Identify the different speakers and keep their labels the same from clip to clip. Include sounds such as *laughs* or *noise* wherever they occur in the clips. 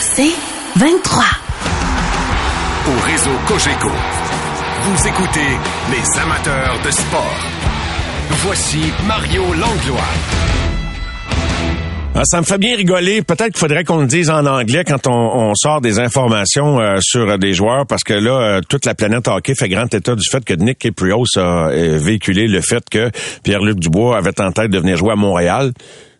Speaker 1: C'est 23.
Speaker 2: Au réseau Cogeco, vous écoutez les amateurs de sport. Voici Mario Langlois.
Speaker 3: Ah, ça me fait bien rigoler. Peut-être qu'il faudrait qu'on le dise en anglais quand on, on sort des informations euh, sur euh, des joueurs, parce que là, euh, toute la planète hockey fait grand état du fait que Nick Caprios a véhiculé le fait que Pierre-Luc Dubois avait en tête de venir jouer à Montréal.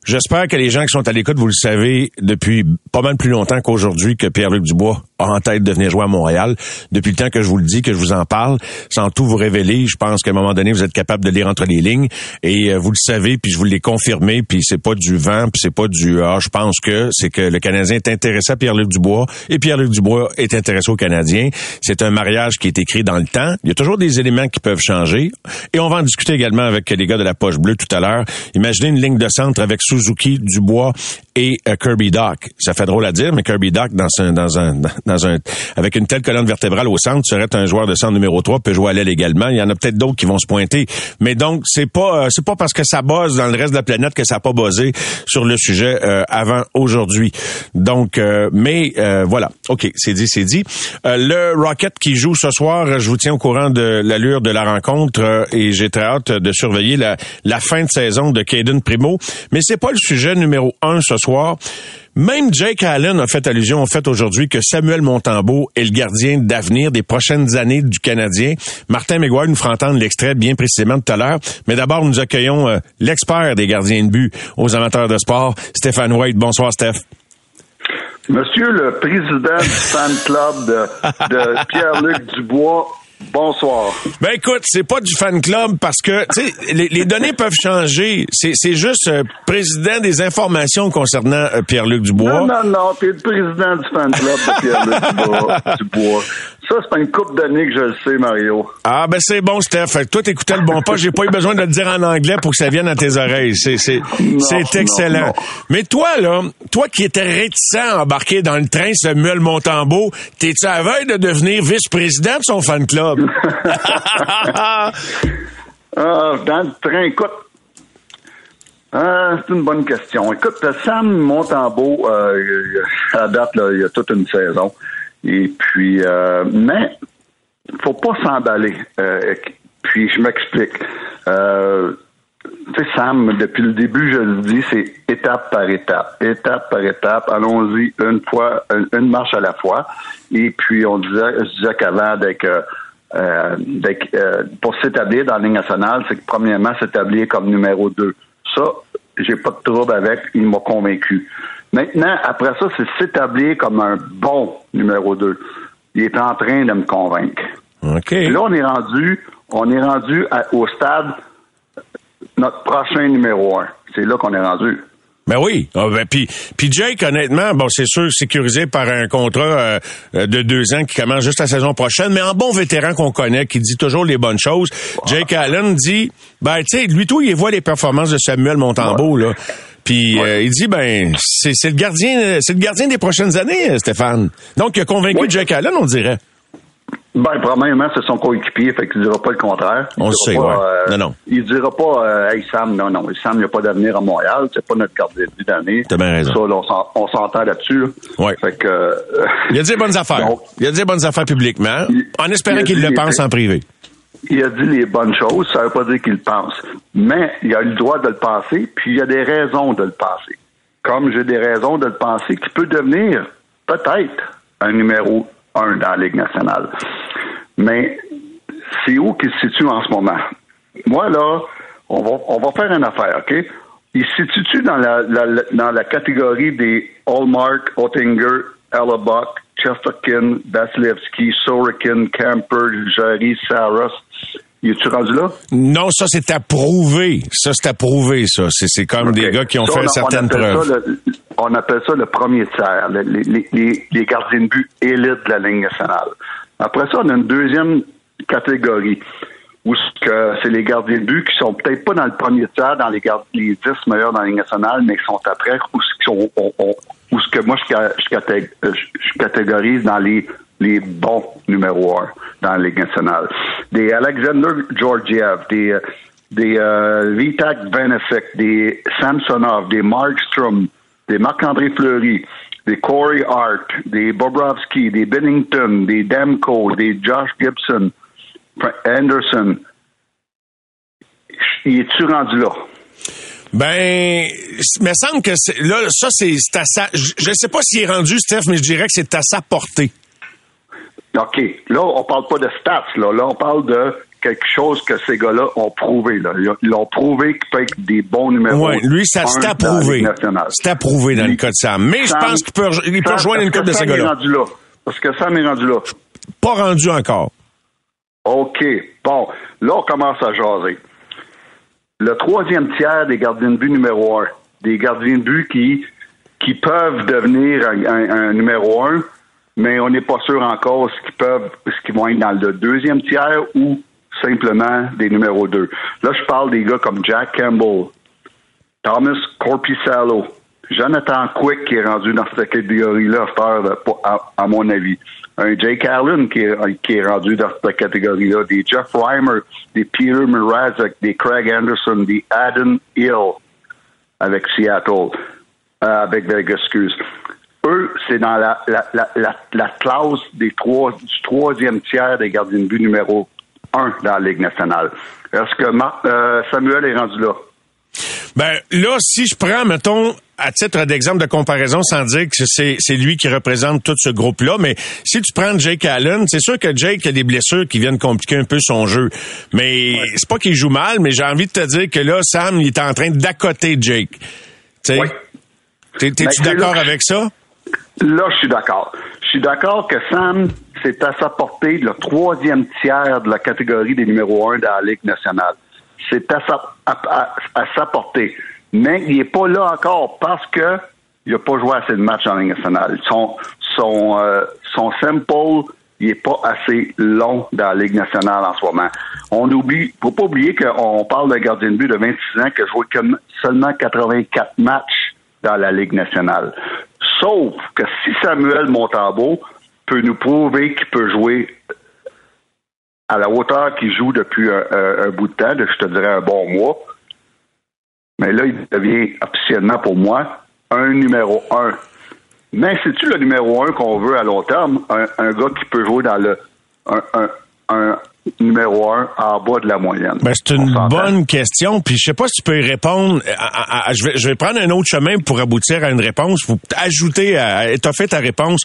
Speaker 3: J'espère que les gens qui sont à l'écoute, vous le savez depuis pas mal plus longtemps qu'aujourd'hui que Pierre-Luc Dubois a en tête de venir jouer à Montréal. Depuis le temps que je vous le dis, que je vous en parle, sans tout vous révéler, je pense qu'à un moment donné, vous êtes capable de lire entre les lignes et euh, vous le savez, puis je vous l'ai confirmé, puis c'est pas du vent, puis c'est pas du ah, je pense que c'est que le Canadien est intéressé à Pierre-Luc Dubois et Pierre-Luc Dubois est intéressé au Canadien. C'est un mariage qui est écrit dans le temps. Il y a toujours des éléments qui peuvent changer et on va en discuter également avec les gars de la poche bleue tout à l'heure. Imaginez une ligne de centre avec Suzuki, Dubois et euh, Kirby Doc. Ça fait drôle à dire, mais Kirby Doc dans un dans un dans un avec une telle colonne vertébrale au centre serait un joueur de centre numéro 3, peut jouer à l'aile également. Il y en a peut-être d'autres qui vont se pointer, mais donc c'est pas euh, c'est pas parce que ça bosse dans le reste de la planète que ça n'a pas buzzé sur le sujet euh, avant aujourd'hui. Donc mais voilà, OK, c'est dit, c'est dit. le Rocket qui joue ce soir, je vous tiens au courant de l'allure de la rencontre et j'ai très hâte de surveiller la, la fin de saison de Caden Primo, mais c'est pas le sujet numéro un ce soir. Même Jake Allen a fait allusion au fait aujourd'hui que Samuel Montembeau est le gardien d'avenir des prochaines années du Canadien. Martin McGuire nous fera entendre l'extrait bien précisément tout à l'heure. Mais d'abord, nous accueillons euh, l'expert des gardiens de but aux amateurs de sport, Stéphane White. Bonsoir, Steph.
Speaker 4: Monsieur le président du fan club de, de Pierre-Luc Dubois, Bonsoir.
Speaker 3: Ben écoute, c'est pas du fan club parce que tu sais les, les, données peuvent changer. C'est, c'est juste euh, président des informations concernant euh, Pierre-Luc Dubois.
Speaker 4: Non non non, t'es le président du fan club de Pierre-Luc *laughs* Dubois. Ça, c'est pas une coupe d'années que je le sais, Mario.
Speaker 3: Ah, ben c'est bon, Steph. Fait que toi, t'écoutais le bon pas. J'ai pas eu besoin de le dire en anglais pour que ça vienne à tes oreilles. C'est, c'est, c'est excellent. Non, non. Mais toi, là, toi qui étais réticent à embarquer dans le train Samuel Montembeau, t'es-tu à veille de devenir vice-président de son fan club? *laughs*
Speaker 4: ah, dans le train, écoute. Euh, c'est une bonne question. Écoute, Sam Montembeau, euh, à date, il y a toute une saison. Et puis, euh, mais faut pas s'emballer. Euh, puis je m'explique. Euh, tu sais, Sam, depuis le début, je le dis, c'est étape par étape, étape par étape. Allons-y une fois, une, marche à la fois. Et puis, on disait, je disais qu'avant, euh, euh, pour s'établir dans la ligne nationale, c'est que premièrement, s'établir comme numéro deux. Ça, j'ai pas de trouble avec, il m'a convaincu. Maintenant, après ça, c'est s'établir comme un bon numéro 2. Il est en train de me convaincre.
Speaker 3: OK.
Speaker 4: là, on est rendu, on est rendu à, au stade notre prochain numéro 1. C'est là qu'on est rendu.
Speaker 3: Ben oui. Ah, ben, puis, puis Jake, honnêtement, bon, c'est sûr, sécurisé par un contrat euh, de deux ans qui commence juste la saison prochaine, mais en bon vétéran qu'on connaît, qui dit toujours les bonnes choses. Jake Allen dit, ben, tu sais, lui tout, il voit les performances de Samuel Montembeau, là. Puis euh, il dit ben c'est, c'est le gardien c'est le gardien des prochaines années Stéphane. Donc il a convaincu. Jack Allen on dirait.
Speaker 4: Ben, probablement, c'est son coéquipier, fait qu'il dira pas le contraire. Il
Speaker 3: On le sait,
Speaker 4: pas,
Speaker 3: ouais.
Speaker 4: euh,
Speaker 3: Non, non.
Speaker 4: Il dira pas, euh, hey Sam, non, non, Sam, il n'y a pas d'avenir à Montréal, c'est pas notre gardien d'année.
Speaker 3: T'as bien raison.
Speaker 4: Ça, là, on, s'en- on s'entend là-dessus. là.
Speaker 3: Ouais.
Speaker 4: Fait que, euh,
Speaker 3: Il a dit les bonnes affaires.
Speaker 4: Donc,
Speaker 3: il a dit les bonnes affaires publiquement,
Speaker 4: Il-
Speaker 3: en espérant qu'il le pense en privé.
Speaker 4: il a dit les bonnes choses, ça veut pas dire qu'il le pense. Mais il a le droit de le penser, puis il y a des raisons de le penser. Comme j'ai des raisons de le penser qu'il peut devenir peut-être un numéro dans la Ligue nationale. Mais c'est où qu'il se situe en ce moment? Moi, là, on va, on va faire une affaire, OK? Il se situe dans la, dans la catégorie des Hallmark, Ottinger, Hellebuck, Chesterkin, Vasilevski, Sorokin, Camper, Jerry, Saros, Il est-tu rendu là?
Speaker 3: Non, ça, c'est approuvé. Ça, c'est approuvé, ça. C'est comme des
Speaker 4: Ok.
Speaker 3: gars qui ont
Speaker 4: Ça,
Speaker 3: fait
Speaker 4: on- on
Speaker 3: certaines
Speaker 4: appelle
Speaker 3: preuves.
Speaker 4: le- on appelle ça le premier tiers, le- les, les- les- les gardiens de but élites de la Ligue nationale. Après ça, on a une deuxième catégorie où c'est les gardiens de but qui sont peut-être pas dans le premier tiers, dans les, gardes, les 10 meilleurs dans la Ligue nationale, mais qui sont après, ou ce, on- on- que moi je, euh, je- je catégorise dans les, les bons numéro un dans la Ligue nationale. Des Alexander Georgiev, des, euh, des euh, Vitak Benefik, des Samsonov, des Markstrom, des Marc-André Fleury, des Corey Hart, des Bobrovski, des Bennington, des Demko, des Josh Gibson, Anderson. Il est-tu rendu là?
Speaker 3: Ben, me semble que là, ça, c'est à sa. Je je sais pas s'il est rendu, Steph, mais je dirais que c'est à sa portée.
Speaker 4: OK. Là, on parle pas de stats, là. Là, on parle de quelque chose que ces gars-là ont prouvé, là. Ils ont- prouvé qu'ils peuvent être des bons numéros.
Speaker 3: Oui, lui, ça c'est approuvé. C'est approuvé dans le cas de Sam. Mais je pense qu'il peut, il peut
Speaker 4: Sam-
Speaker 3: rejoindre une coupe de ces gars-là.
Speaker 4: rendu là? Parce que Sam est rendu là.
Speaker 3: Pas rendu encore.
Speaker 4: OK. Bon, là, on commence à jaser. Le troisième tiers des gardiens de but numéro un, des gardiens de but qui, qui peuvent devenir un, un- un numéro un, mais on n'est pas sûr encore ce qu'ils peuvent, ce qu'ils vont être dans le deuxième tiers ou simplement des numéros deux. Là, je parle des gars comme Jack Campbell, Thomas Corpissalo, Jonathan Quick qui est rendu dans cette catégorie-là, à, à mon avis. Un Jake Allen qui est, qui est rendu dans cette catégorie-là. Des Jeff Reimer, des Peter Mrazek, des Craig Anderson, des Adam Hill avec Seattle, euh, avec Vegas, excuse. Eux, c'est dans la, la, la, la, la classe des trois, du troisième tiers des gardiens de but numéro un dans la Ligue nationale. Est-ce que Mar- euh, Samuel est rendu là?
Speaker 3: Ben là, si je prends, mettons, à titre d'exemple de comparaison, sans dire que c'est lui qui représente tout ce groupe-là, mais si tu prends Jake Allen, c'est sûr que Jake a des blessures qui viennent compliquer un peu son jeu. Mais c'est pas qu'il joue mal, mais j'ai envie de te dire que là, Sam, il est en train d'accoter Jake. T'es-tu
Speaker 4: Ben,
Speaker 3: d'accord avec ça?
Speaker 4: Là, je suis d'accord. Je suis d'accord que Sam, c'est à sa portée le troisième tiers de la catégorie des numéros un de la Ligue nationale. C'est à sa, portée. Mais il n'est pas là encore parce que il n'a pas joué assez de matchs en Ligue nationale. Son, son, euh, son sample, il n'est pas assez long dans la Ligue nationale en ce moment. On oublie, faut pas oublier qu'on parle d'un gardien de but de 26 ans qui a joué seulement 84 matchs dans la Ligue nationale. Sauf que si Samuel Montambeau peut nous prouver qu'il peut jouer à la hauteur qu'il joue depuis un, bout de temps, de- je te dirais un bon mois, mais là, il devient officiellement pour moi un numéro un. Mais c'est-tu le numéro un qu'on veut à long terme? Un, gars qui peut jouer dans le un numéro un en bas de la moyenne.
Speaker 3: Ben, c'est une bonne question, puis je sais pas si tu peux y répondre. à- à- à- je, vais, je vais prendre un autre chemin pour aboutir à une réponse, pour ajouter, à, étoffer ta réponse.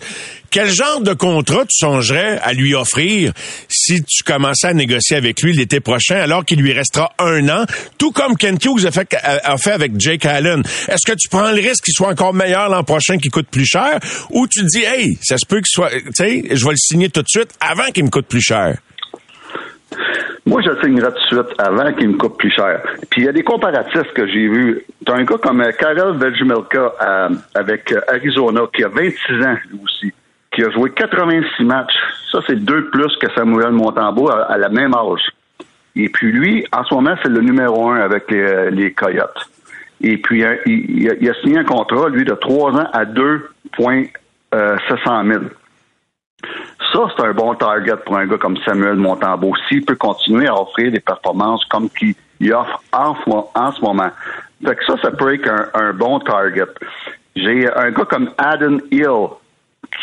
Speaker 3: Quel genre de contrat tu songerais à lui offrir si tu commençais à négocier avec lui l'été prochain, alors qu'il lui restera un an, tout comme Ken Hughes a fait, a, a fait avec Jake Allen? Est-ce que tu prends le risque qu'il soit encore meilleur l'an prochain, qu'il coûte plus cher, ou tu te dis, hey, ça se peut qu'il soit, tu sais, je vais le signer tout de suite avant qu'il me coûte plus cher?
Speaker 4: Moi, je le signerai tout de suite avant qu'il me coûte plus cher. Puis il y a des comparatifs que j'ai vus. T'as un gars comme euh, Karel Vejmelka euh, avec euh, Arizona qui a 26 ans lui aussi, qui a joué 86 matchs. Ça, c'est deux de plus que Samuel Montembeau à, à la même âge. Et puis lui, en ce moment, c'est le numéro un avec les, Coyotes. Et puis euh, il, a, signé un contrat, lui, de trois ans à 2,700 000. Ça, c'est un bon target pour un gars comme Samuel Montembeau. S'il peut continuer à offrir des performances comme qu'il il offre en, ce- en ce moment. Fait que ça, ça peut être un, bon target. J'ai un gars comme Adam Hill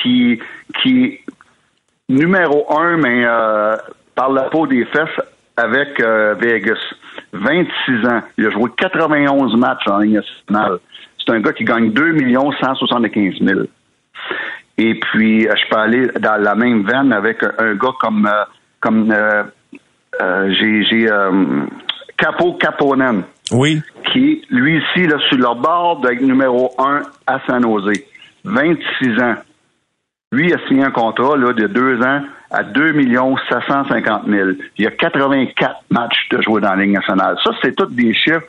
Speaker 4: qui, qui numéro un, mais euh, par la peau des fesses avec euh, Vegas. 26 ans. Il a joué 91 matchs en Ligue nationale. C'est un gars qui gagne 2 175 000. Et puis, euh, je peux aller dans la même veine avec un, gars comme, euh, comme euh, euh, j'ai, Capo Caponen,
Speaker 3: Oui.
Speaker 4: qui, lui ici, là, sur le bord d'être numéro 1 à San Jose. 26 ans. Lui, a signé un contrat là, de deux ans à 2 750 000. Il y a 84 matchs de jouer dans la Ligue nationale. Ça, c'est tous des chiffres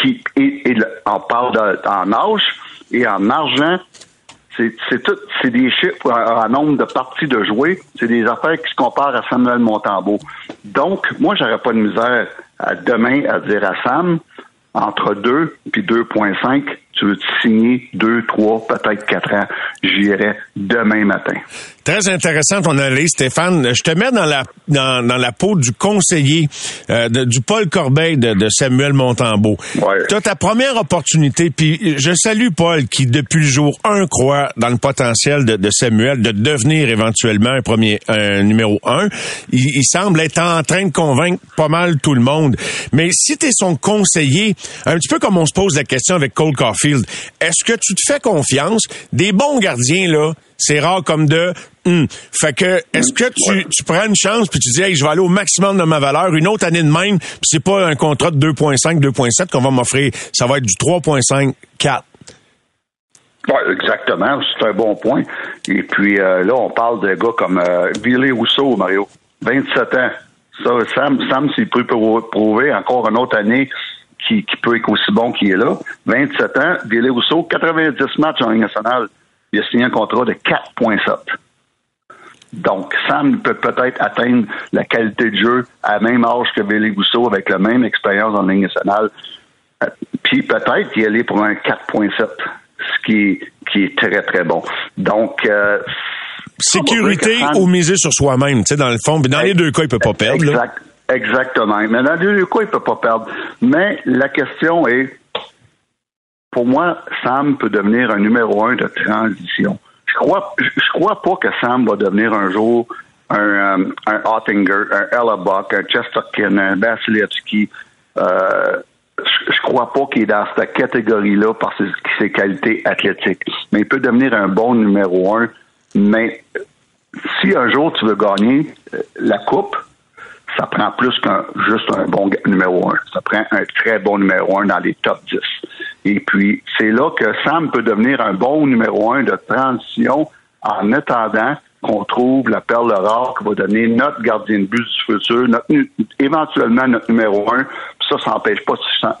Speaker 4: qui, et, on parle en âge et en argent, c'est tout, c'est des chiffres en, nombre de parties de jouer. C'est des affaires qui se comparent à Samuel Montembeau. Donc, moi, j'aurais pas de misère à demain à dire à Sam, entre 2 puis 2.5, tu veux te signer 2, 3, peut-être 4 ans. J'irai demain matin.
Speaker 3: Très intéressant ton analyse, Stéphane. Je te mets dans la dans, dans la peau du conseiller euh, du Paul Corbeil de, de Samuel Montembeau. Ouais. Tu as ta première opportunité, puis je salue Paul qui, depuis le jour 1, croit dans le potentiel de, de Samuel de devenir éventuellement un premier un numéro 1. Il, il, semble être en train de convaincre pas mal tout le monde. Mais si tu es son conseiller, un petit peu comme on se pose la question avec Cole Est-ce que tu te fais confiance? Des bons gardiens, là, c'est rare comme de hum. Fait que est-ce que tu, tu prends une chance puis tu dis hey, je vais aller au maximum de ma valeur? Une autre année de même puis c'est pas un contrat de 2.5 2.7 qu'on va m'offrir, ça va être du 3.5 4.
Speaker 4: Oui, exactement. C'est un bon point. Et puis euh, là, on parle de gars comme euh, Billy Rousseau, Mario. 27 ans. Ça, Sam, Sam s'il peut prouver encore une autre année qui, qui peut être aussi bon qu'il est là. 27 ans, Billy Rousseau, 90 matchs en Ligue nationale il a signé un contrat de 4,7. Donc, Sam peut peut-être atteindre la qualité de jeu à même âge que Billy Gousseau avec la même expérience en ligne nationale. Euh, puis peut-être y aller pour un 4.7, ce qui, qui est très, très bon. Donc, euh,
Speaker 3: Sécurité ou miser sur soi-même, tu sais, dans le fond. dans les deux cas, il peut pas perdre.
Speaker 4: Exact, exactement. Mais dans deux cas, il peut pas perdre. Mais la question est, pour moi, Sam peut devenir un numéro un de transition. Je crois, je crois pas que Sam va devenir un jour un, euh, un Ottinger, un Ella Buck, un Chesterkin, un Vasilevski. Euh, je, crois pas qu'il est dans cette catégorie-là par ses, ses, qualités athlétiques. Mais il peut devenir un bon numéro un. Mais si un jour tu veux gagner euh, la coupe, ça prend plus qu'un juste un bon numéro un. Ça prend un très bon numéro un dans les top 10. Et puis, c'est là que Sam peut devenir un bon numéro un de transition en attendant qu'on trouve la perle rare qui va donner notre gardien de but du futur, notre, éventuellement notre numéro un. Ça, ça n'empêche pas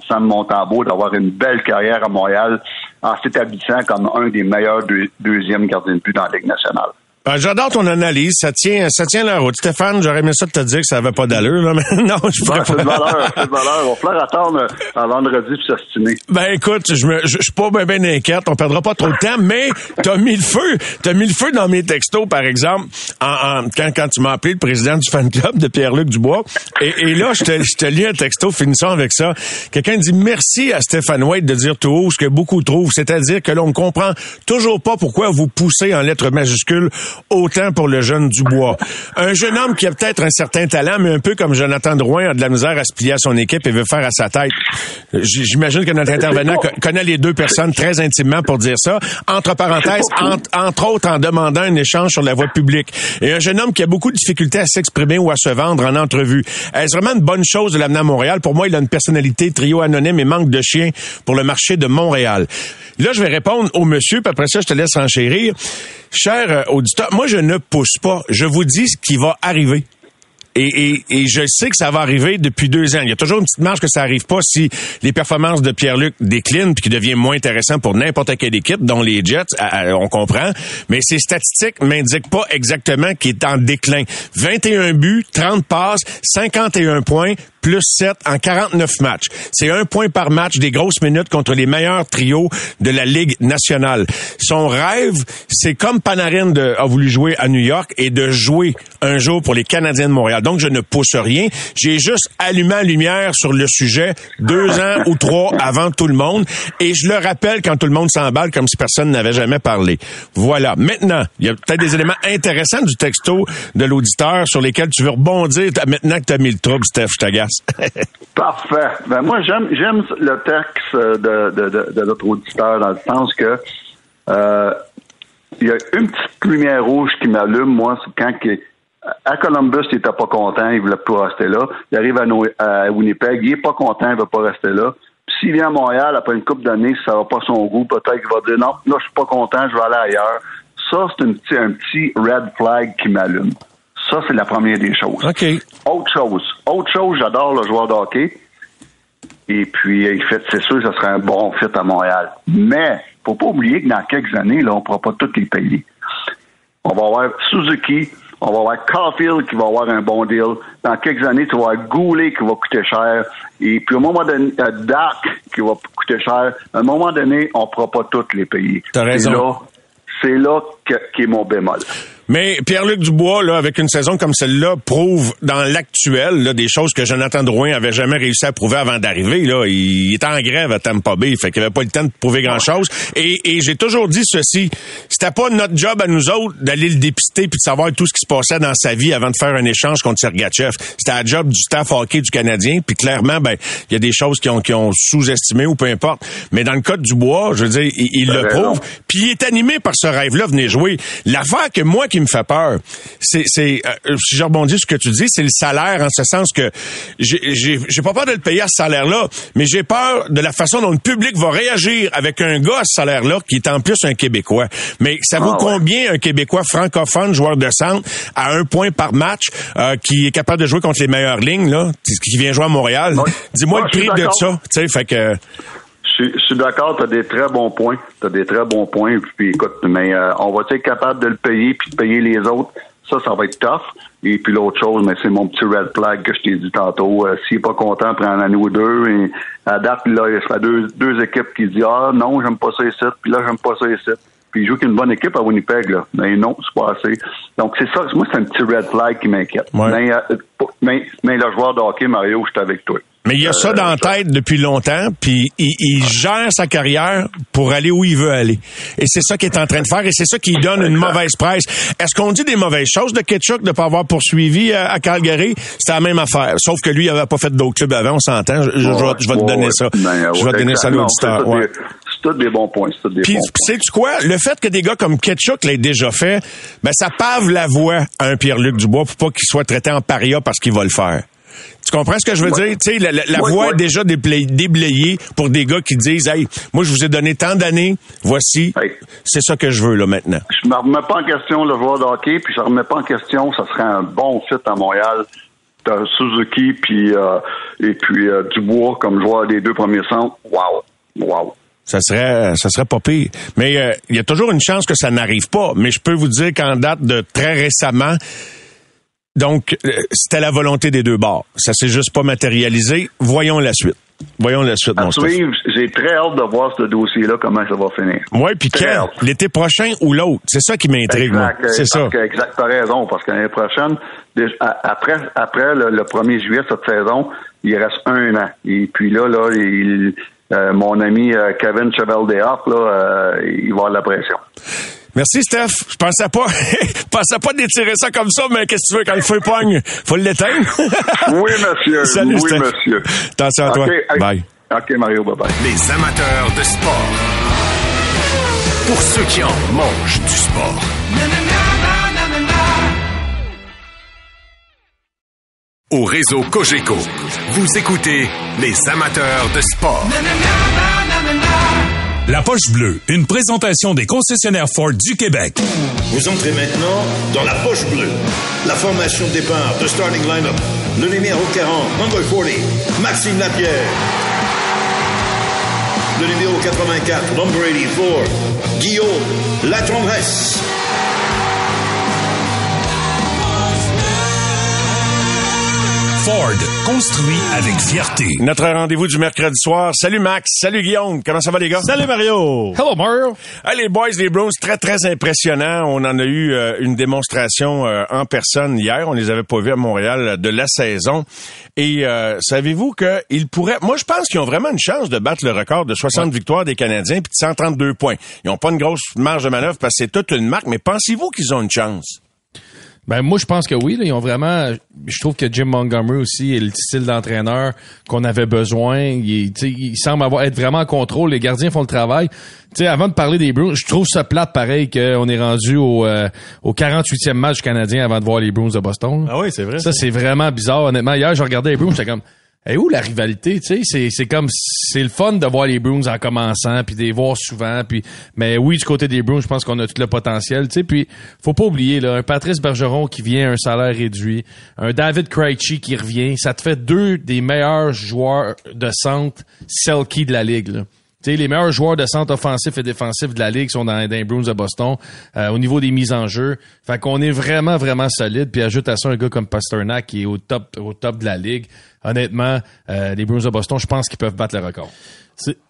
Speaker 4: Sam Montambeau d'avoir une belle carrière à Montréal en s'établissant comme un des meilleurs deuxièmes gardiens de but dans la Ligue nationale.
Speaker 3: Ben, j'adore ton analyse. Ça tient, ça tient la route. Stéphane, j'aurais aimé ça de te dire que ça avait pas d'allure, là, mais *laughs* non, je
Speaker 4: ben, C'est de valeur, c'est de valeur. On va falloir attendre à vendredi pour s'estimer.
Speaker 3: Ben, écoute, je me, je, suis pas bien ben inquiète. On perdra pas trop de temps, mais t'as mis le feu. T'as mis le feu dans mes textos, par exemple, en, quand, quand tu m'as appelé le président du fan club de Pierre-Luc Dubois. Et, et là, je te, je te lis un texto, finissant avec ça. Quelqu'un dit merci à Stéphane White de dire tout haut ce que beaucoup trouvent. C'est-à-dire que l'on ne comprend toujours pas pourquoi vous poussez en lettres majuscules autant pour le jeune Dubois. Un jeune homme qui a peut-être un certain talent, mais un peu comme Jonathan Drouin a de la misère à se plier à son équipe et veut faire à sa tête. J'imagine que notre *laughs* intervenant connaît les deux personnes très intimement pour dire ça. Entre parenthèses, *laughs* entre, autres en demandant un échange sur la voie publique. Et un jeune homme qui a beaucoup de difficultés à s'exprimer ou à se vendre en entrevue. Est-ce vraiment une bonne chose de l'amener à Montréal? Pour moi, il a une personnalité trio anonyme et manque de chien pour le marché de Montréal. Là, je vais répondre au monsieur, puis après ça, je te laisse enchérir. Cher euh, moi, je ne pousse pas. Je vous dis ce qui va arriver. Et, et, je sais que ça va arriver depuis deux ans. Il y a toujours une petite marge que ça arrive pas si les performances de Pierre-Luc déclinent puis qu'il devient moins intéressant pour n'importe quelle équipe, dont les Jets, on comprend. Mais ces statistiques m'indiquent pas exactement qu'il est en déclin. 21 buts, 30 passes, 51 points, plus 7 en 49 matchs. C'est un point par match des grosses minutes contre les meilleurs trios de la Ligue nationale. Son rêve, c'est comme Panarin a voulu jouer à New York et de jouer un jour pour les Canadiens de Montréal. Donc, je ne pousse rien. J'ai juste allumé la lumière sur le sujet deux ans ou trois avant tout le monde et je le rappelle quand tout le monde s'emballe comme si personne n'avait jamais parlé. Voilà. Maintenant, il y a peut-être des éléments intéressants du texto de l'auditeur sur lesquels tu veux rebondir maintenant que tu as mis le trouble, Steph, je t'agace. *laughs*
Speaker 4: Parfait. Ben moi, j'aime j'aime le texte de, notre auditeur dans le sens que euh, il y a une petite lumière rouge qui m'allume, moi, quand à Columbus, il était pas content, il voulait pas rester là. Il arrive à, Winnipeg, il est pas content, il veut pas rester là. Puis s'il vient à Montréal après une couple d'années, ça va pas son goût, peut-être qu'il va dire non, là je suis pas content, je vais aller ailleurs. Ça, c'est un petit red flag qui m'allume. Ça, c'est la première des choses.
Speaker 3: OK.
Speaker 4: Autre chose. Autre chose, j'adore le joueur de hockey. Et puis, il fait, c'est sûr, ça serait un bon fit à Montréal. Mais, faut pas oublier que dans quelques années, là, on pourra pas tous les payer. On va avoir Suzuki, on va avoir Caulfield qui va avoir un bon deal. Dans quelques années, tu vas avoir Goulet qui va coûter cher. Et puis, au moment donné, euh, Dak qui va coûter cher. À un moment donné, on pourra pas tous les payer.
Speaker 3: T'as raison.
Speaker 4: Là, c'est là que, qu'est mon bémol.
Speaker 3: Mais Pierre-Luc Dubois, là, avec une saison comme celle-là, prouve dans l'actuel là, des choses que Jonathan Drouin avait jamais réussi à prouver avant d'arriver. Là, il était en grève à Tampa Bay, fait qu'il avait pas le temps de prouver grand-chose. Et, et j'ai toujours dit ceci c'était pas notre job à nous autres d'aller le dépister puis de savoir tout ce qui se passait dans sa vie avant de faire un échange contre Sergachev. C'était la job du staff hockey du Canadien. Puis clairement, ben, il y a des choses qui ont, qui ont sous-estimé ou peu importe. Mais dans le cas de Dubois, je veux dire, il, il le prouve. Puis il est animé par ce rêve-là, venez jouer. L'affaire que moi qui me fait peur, c'est, c'est euh, si je rebondis sur ce que tu dis, c'est le salaire en ce sens que j'ai, j'ai, j'ai pas peur de le payer à ce salaire-là, mais j'ai peur de la façon dont le public va réagir avec un gars à ce salaire-là qui est en plus un Québécois. Mais ça vaut
Speaker 4: Ah ouais.
Speaker 3: combien un Québécois francophone, joueur de centre, à un point par match, euh, qui est capable de jouer contre les meilleures lignes, là, qui vient jouer à Montréal?
Speaker 4: Ouais.
Speaker 3: Dis-moi
Speaker 4: Ouais,
Speaker 3: le prix de ça. Tu sais, fait que.
Speaker 4: Je, suis- je suis d'accord, tu as des très bons points. Tu as des très bons points. Puis écoute, mais euh, on va être capable de le payer puis de payer les autres. Ça, ça va être tough. Et puis l'autre chose, mais c'est mon petit red flag que je t'ai dit tantôt. Euh, S'il est pas content, prend un ou deux. Et à date, là, il sera deux, deux équipes qui disent Ah non, j'aime pas ça ici, puis là, j'aime pas ça ici. Puis il joue qu'une bonne équipe à Winnipeg, là. Mais non, c'est pas assez. Donc c'est ça, moi, c'est un petit red flag qui m'inquiète.
Speaker 3: Ouais.
Speaker 4: Mais, euh, mais, mais le joueur de hockey, Mario, je suis avec toi.
Speaker 3: Mais il y a ça dans la tête depuis longtemps, puis il, il gère sa carrière pour aller où il veut aller. Et c'est ça qu'il est en train de faire, et c'est ça qui donne une mauvaise presse. Est-ce qu'on dit des mauvaises choses de Ketchuk de pas avoir poursuivi à, à Calgary? C'était la même affaire. Sauf que lui, il avait pas fait d'autres clubs avant, on s'entend. Je, je- je vais- te donner
Speaker 4: ouais.
Speaker 3: ça.
Speaker 4: Ben,
Speaker 3: je vais te
Speaker 4: ouais,
Speaker 3: donner ça à l'auditeur.
Speaker 4: C'est tous des- C'est bons points. C'est
Speaker 3: puis sais-tu quoi? Le fait que des gars comme Ketchuk l'aient déjà fait, ben, ça pave la voie à un Pierre-Luc Dubois pour pas qu'il soit traité en paria parce qu'il va le faire. Comprends ce que je veux
Speaker 4: Ouais.
Speaker 3: dire? Tu sais, la, la- la
Speaker 4: Ouais,
Speaker 3: voie
Speaker 4: ouais.
Speaker 3: est déjà déblay- déblayée pour des gars qui disent, hey, moi, je vous ai donné tant d'années, voici,
Speaker 4: Hey.
Speaker 3: c'est ça que je veux, là, maintenant.
Speaker 4: Je me remets pas en question le joueur de hockey, puis je remets pas en question, ça serait un bon fit à Montréal. T'as Suzuki puis euh, et puis euh, Dubois comme joueur des deux premiers centres. Wow, wow.
Speaker 3: Ça serait, ça serait pas pire. Mais euh, il y a toujours une chance que ça n'arrive pas. Mais je peux vous dire qu'en date de très récemment, donc euh, c'était la volonté des deux bords. Ça s'est juste pas matérialisé. Voyons la suite. Voyons la suite,
Speaker 4: À
Speaker 3: mon
Speaker 4: suivre, j'ai très hâte de voir ce dossier-là comment ça va finir.
Speaker 3: Ouais, puis quand? L'été prochain ou l'autre? C'est ça qui m'intrigue, moi. C'est ça.
Speaker 4: que- exact, t'as raison, parce que l'année prochaine, après, après le, le 1er juillet cette saison, il reste un an. Et puis là, là, il, euh, mon ami euh, Kevin Cheval-Déoff, là, euh, il va avoir la pression.
Speaker 3: Merci, Steph. Je pensais pas, je *laughs* pensais pas d'étirer ça comme ça, mais qu'est-ce que tu veux, quand le feu pogne, faut l'éteindre? *laughs*
Speaker 4: Oui, monsieur. *laughs*
Speaker 3: Salut,
Speaker 4: oui,
Speaker 3: Steph.
Speaker 4: monsieur.
Speaker 3: Attention à toi. Bye.
Speaker 4: OK, Mario, bye-bye.
Speaker 2: Les amateurs de sport. Pour ceux qui en mangent du sport. Au réseau Cogeco, vous écoutez les amateurs de sport.
Speaker 5: La poche bleue, une présentation des concessionnaires Ford du Québec.
Speaker 6: Vous entrez maintenant dans la poche bleue. La formation de départ de starting lineup. Le numéro 40, number 40, Maxime Lapierre. Le numéro 84, number 84, Guillaume Latendresse.
Speaker 5: Ford, construit avec fierté.
Speaker 3: Notre rendez-vous du mercredi soir. Salut Max. Salut Guillaume. Comment ça va les gars?
Speaker 7: Salut Mario!
Speaker 8: Hello, Mario.
Speaker 3: Les boys, les Browns, très, très impressionnants. On en a eu euh, une démonstration euh, en personne hier. On les avait pas vus à Montréal euh, de la saison. Et euh, savez-vous qu'ils pourraient... Moi, je pense qu'ils ont vraiment une chance de battre le record de 60 victoires des Canadiens puis de 132 points. Ils ont pas une grosse marge de manœuvre parce que c'est toute une marque, mais pensez-vous qu'ils ont une chance?
Speaker 8: Ben moi je pense que oui, là, ils ont vraiment je trouve que Jim Montgomery aussi est le style d'entraîneur qu'on avait besoin, il, il semble avoir être vraiment en contrôle, les gardiens font le travail. Tu sais avant de parler des Bruins, je trouve ça plate pareil qu'on est rendu au euh, au 48e match canadien avant de voir les Bruins de Boston. là.
Speaker 7: Ah oui, c'est vrai.
Speaker 8: Ça c'est vraiment bizarre honnêtement. Hier, je regardais les Bruins, j'étais comme Et où la rivalité, tu sais, c'est c'est comme c'est le fun de voir les Bruins en commençant puis de les voir souvent puis mais oui du côté des Bruins, je pense qu'on a tout le potentiel, tu sais, puis faut pas oublier là, un Patrice Bergeron qui vient à un salaire réduit, un David Krejci qui revient, ça te fait deux des meilleurs joueurs de centre selkie de la ligue là. Tu sais, les meilleurs joueurs de centre offensif et défensif de la ligue sont dans, les Bruins de Boston euh, au niveau des mises en jeu. Fait qu'on est vraiment vraiment solide. Puis ajoute à ça un gars comme Pasternak qui est au top au top de la ligue. Honnêtement, euh, les Bruins de Boston, je pense qu'ils peuvent battre le record.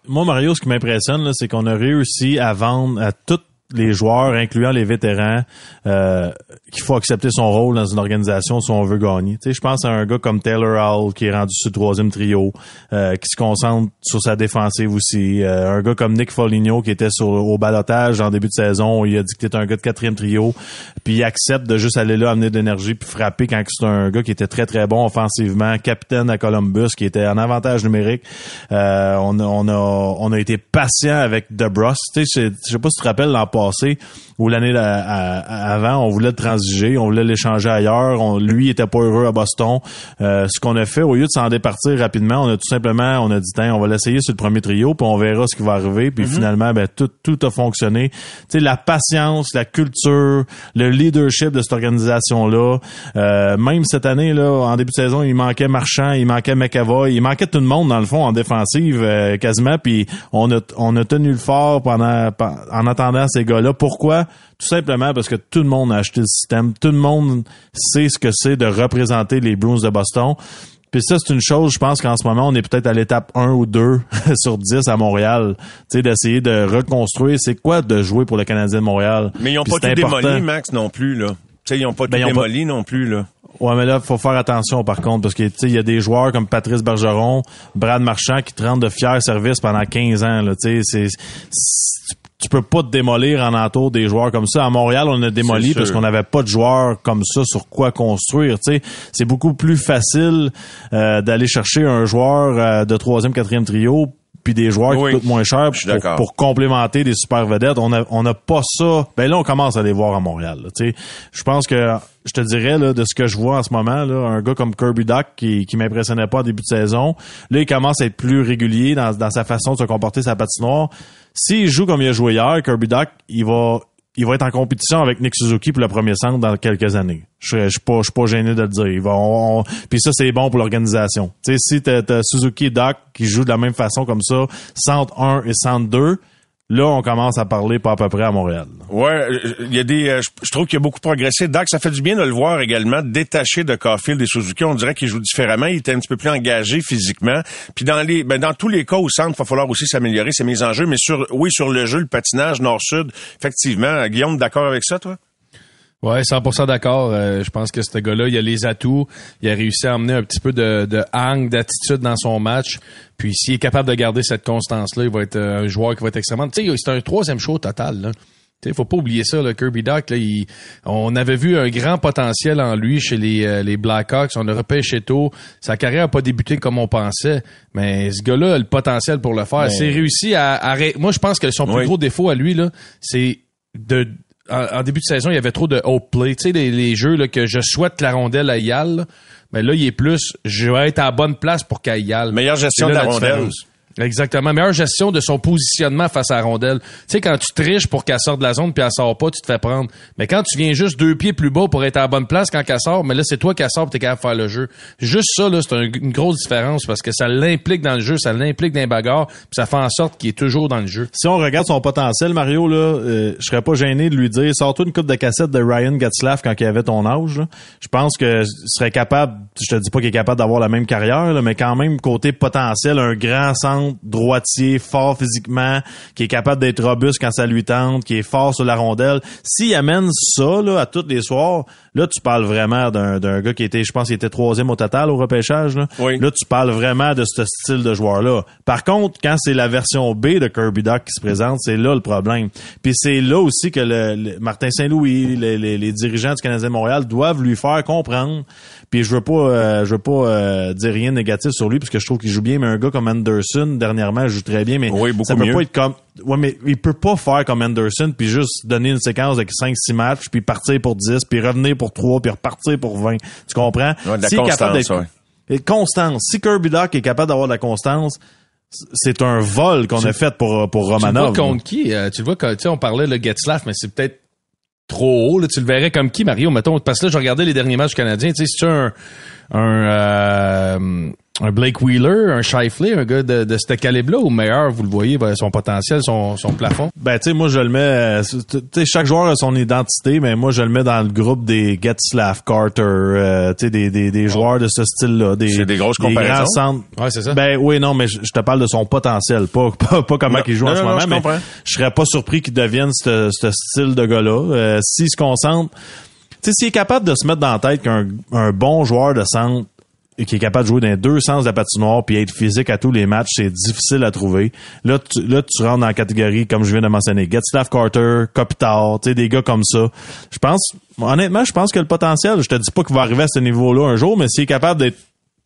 Speaker 7: Moi, Mario, ce qui m'impressionne, c'est qu'on a réussi à vendre à tous les joueurs, incluant les vétérans, euh, qu'il faut accepter son rôle dans une organisation si on veut gagner. Tu sais, je pense à un gars comme Taylor Hall qui est rendu sur le troisième trio, euh, qui se concentre sur sa défensive aussi. Euh, un gars comme Nick Foligno qui était sur au balotage en début de saison, il a dit que t'es un gars de quatrième trio, puis il accepte de juste aller là amener de l'énergie puis frapper quand c'est un gars qui était très très bon offensivement, capitaine à Columbus, qui était en avantage numérique. Euh, on, a, on a on a été patient avec DeBrus. Tu sais, je je sais pas si tu te rappelles l'an passé ou l'année avant, on voulait le transiger, on voulait l'échanger ailleurs. On, lui était pas heureux à Boston. Euh, ce qu'on a fait, au lieu de s'en départir rapidement, on a tout simplement, on a dit, Tiens, on va l'essayer sur le premier trio, puis on verra ce qui va arriver. Puis finalement, ben tout tout a fonctionné. Sais, la patience, la culture, le leadership de cette organisation là. même cette année là, en début de saison, il manquait Marchand, il manquait McAvoy, il manquait tout le monde dans le fond en défensive euh, quasiment. Puis on a on a tenu le fort pendant en attendant ces gars-là. Pourquoi? Tout simplement parce que tout le monde a acheté le système. Tout le monde sait ce que c'est de représenter les Bruins de Boston. Puis ça, c'est une chose, je pense qu'en ce moment, on est peut-être à l'étape 1 ou 2 *laughs* sur 10 à Montréal. Tu sais, d'essayer de reconstruire. C'est quoi de jouer pour le Canadien de Montréal?
Speaker 3: Mais ils n'ont pas tout
Speaker 7: important.
Speaker 3: démoli, Max, non plus, là. Tu sais, ils n'ont pas
Speaker 7: Ben,
Speaker 3: tout
Speaker 7: pas-
Speaker 3: démoli non plus, là.
Speaker 7: Ouais, mais là, faut faire attention par contre, parce que tu sais, il y a des joueurs comme Patrice Bergeron, Brad Marchand qui te rendent de fiers services pendant 15 ans. Là, tu sais, c'est, c'est- tu peux pas te démolir en entour des joueurs comme ça. À Montréal, on a démoli parce qu'on n'avait pas de joueurs comme ça sur quoi construire. Tu sais, c'est beaucoup plus facile euh, d'aller chercher un joueur euh, de troisième, quatrième trio puis des joueurs
Speaker 3: Oui.
Speaker 7: qui coûtent moins cher pour, pour complémenter des super vedettes. On a on n'a pas ça. Ben là, on commence à les voir à Montréal. là, tu sais. Je pense que je te dirais là, de ce que je vois en ce moment, là, un gars comme Kirby Duck qui, qui m'impressionnait pas au début de saison, là, il commence à être plus régulier dans, dans sa façon de se comporter sa patinoire. S'il joue comme il a joué hier, Kirby Duck, il va il va être en compétition avec Nick Suzuki pour le premier centre dans quelques années. Je je suis pas, je suis pas gêné de le dire. Il va, on- puis ça, c'est bon pour l'organisation. Tu sais, si t'as, t'as Suzuki et Doc qui jouent de la même façon comme ça, centre 1 et centre 2, là, on commence à parler pas à peu près à Montréal.
Speaker 3: Ouais, euh, il y a des, euh, je trouve qu'il a beaucoup progressé. Doc, ça fait du bien de le voir également détaché de Caulfield et Suzuki. On dirait qu'il joue différemment. Il était un petit peu plus engagé physiquement. Puis dans les, ben dans tous les cas au centre, il va falloir aussi s'améliorer ses mises en jeu. Mais sur, oui, sur le jeu, le patinage nord-sud, effectivement. Guillaume, d'accord avec ça, toi?
Speaker 8: Ouais, 100% d'accord. Euh, je pense que ce gars-là, il a les atouts. Il a réussi à emmener un petit peu de, de hang, d'attitude dans son match. Puis s'il est capable de garder cette constance-là, il va être euh, un joueur qui va être extrêmement... Tu sais, c'est un troisième show total. Là. Tu sais, faut pas oublier ça, le Kirby Doc. Là, il- on avait vu un grand potentiel en lui chez les, euh, les Blackhawks. On a repêché tôt. Sa carrière a pas débuté comme on pensait, mais ce gars-là a le potentiel pour le faire. C'est réussi à, à Moi, je pense que son plus
Speaker 3: Oui.
Speaker 8: gros défaut à lui, là, c'est de en, en début de saison, il y avait trop de hope play. Tu sais, les, les jeux là, que je souhaite la rondelle aille là, mais là, il est plus, je vais être à la bonne place pour qu'elle y aille.
Speaker 3: Meilleure gestion de la rondelle.
Speaker 8: différence. Exactement. Meilleure gestion de son positionnement face à la rondelle. Tu sais, quand tu triches pour qu'elle sorte de la zone puis elle sort pas, tu te fais prendre. Mais quand tu viens juste deux pieds plus bas pour être à la bonne place quand elle sort, mais là, c'est toi qui sort tu es capable de faire le jeu. Juste ça, là, c'est un- une grosse différence parce que ça l'implique dans le jeu, ça l'implique dans les bagarres puis ça fait en sorte qu'il est toujours dans le jeu.
Speaker 7: Si on regarde son potentiel, Mario, là, euh, je serais pas gêné de lui dire, sors-toi une coupe de cassette de Ryan Getzlaff quand il avait ton âge. Je pense que serait capable, je te dis pas qu'il est capable d'avoir la même carrière, là, mais quand même, côté potentiel, un grand centre droitier, fort physiquement, qui est capable d'être robuste quand ça lui tente, qui est fort sur la rondelle. S'il amène ça là, à tous les soirs, là, tu parles vraiment d'un d'un gars qui était, je pense, qu'il était troisième au total au repêchage. Là,
Speaker 3: Oui.
Speaker 7: Là, tu parles vraiment de ce style de joueur-là. Par contre, quand c'est la version B de Kirby Doc qui se présente, c'est là le problème. Puis c'est là aussi que le, le- Martin Saint-Louis, les, les- les dirigeants du Canadien de Montréal doivent lui faire comprendre. Puis je veux pas, euh, je veux pas euh, dire rien de négatif sur lui parce que je trouve qu'il joue bien. Mais un gars comme Anderson dernièrement joue très bien, mais
Speaker 3: Oui, beaucoup
Speaker 7: ça peut
Speaker 3: mieux.
Speaker 7: pas être comme. Ouais, mais il peut pas faire comme Anderson puis juste donner une séquence de 5-6 matchs puis partir pour 10 puis revenir pour 3 puis repartir pour 20. Tu comprends?
Speaker 3: Ouais, de la
Speaker 7: S'il est capable
Speaker 3: constance, ouais.
Speaker 7: Constance. Si Kirby Doc est capable d'avoir de la constance, c'est un vol qu'on a fait pour, pour Romanov.
Speaker 8: Tu le vois contre qui? Euh, tu le vois, quand, on parlait le Getzlaff, mais c'est peut-être trop haut. Là. Tu le verrais comme qui, Mario? Mettons, parce que là, je regardais les derniers matchs canadiens. Tu sais, si tu un, un, euh, un Blake Wheeler, un Shifley, un gars de, de ce calibre-là, ou meilleur, vous le voyez, son potentiel, son, son plafond?
Speaker 7: Ben, tu sais, moi, je le mets, euh, tu sais, chaque joueur a son identité, mais moi, je le mets dans le groupe des Getzlaff, Carter, euh, tu sais, des, des, des joueurs de ce style-là. Des,
Speaker 3: C'est des grosses comparaisons.
Speaker 7: grands centres.
Speaker 8: Ouais, c'est ça.
Speaker 7: Ben oui, non, mais je, je te parle de son potentiel, pas, *laughs* pas, pas comment il joue en
Speaker 3: non,
Speaker 7: ce
Speaker 3: non,
Speaker 7: moment,
Speaker 3: je
Speaker 7: mais je serais pas surpris qu'il devienne ce ce style de gars-là. Euh, S'il se concentre, sais, s'il est capable de se mettre dans la tête qu'un un bon joueur de centre qui est capable de jouer dans deux sens de la patinoire puis être physique à tous les matchs, c'est difficile à trouver. Là, tu, là, tu rentres dans la catégorie, comme je viens de mentionner, Getzlaff Carter, Kopitar, tu des gars comme ça. Je pense, honnêtement, je pense que le potentiel, je te dis pas qu'il va arriver à ce niveau-là un jour, mais s'il est capable d'être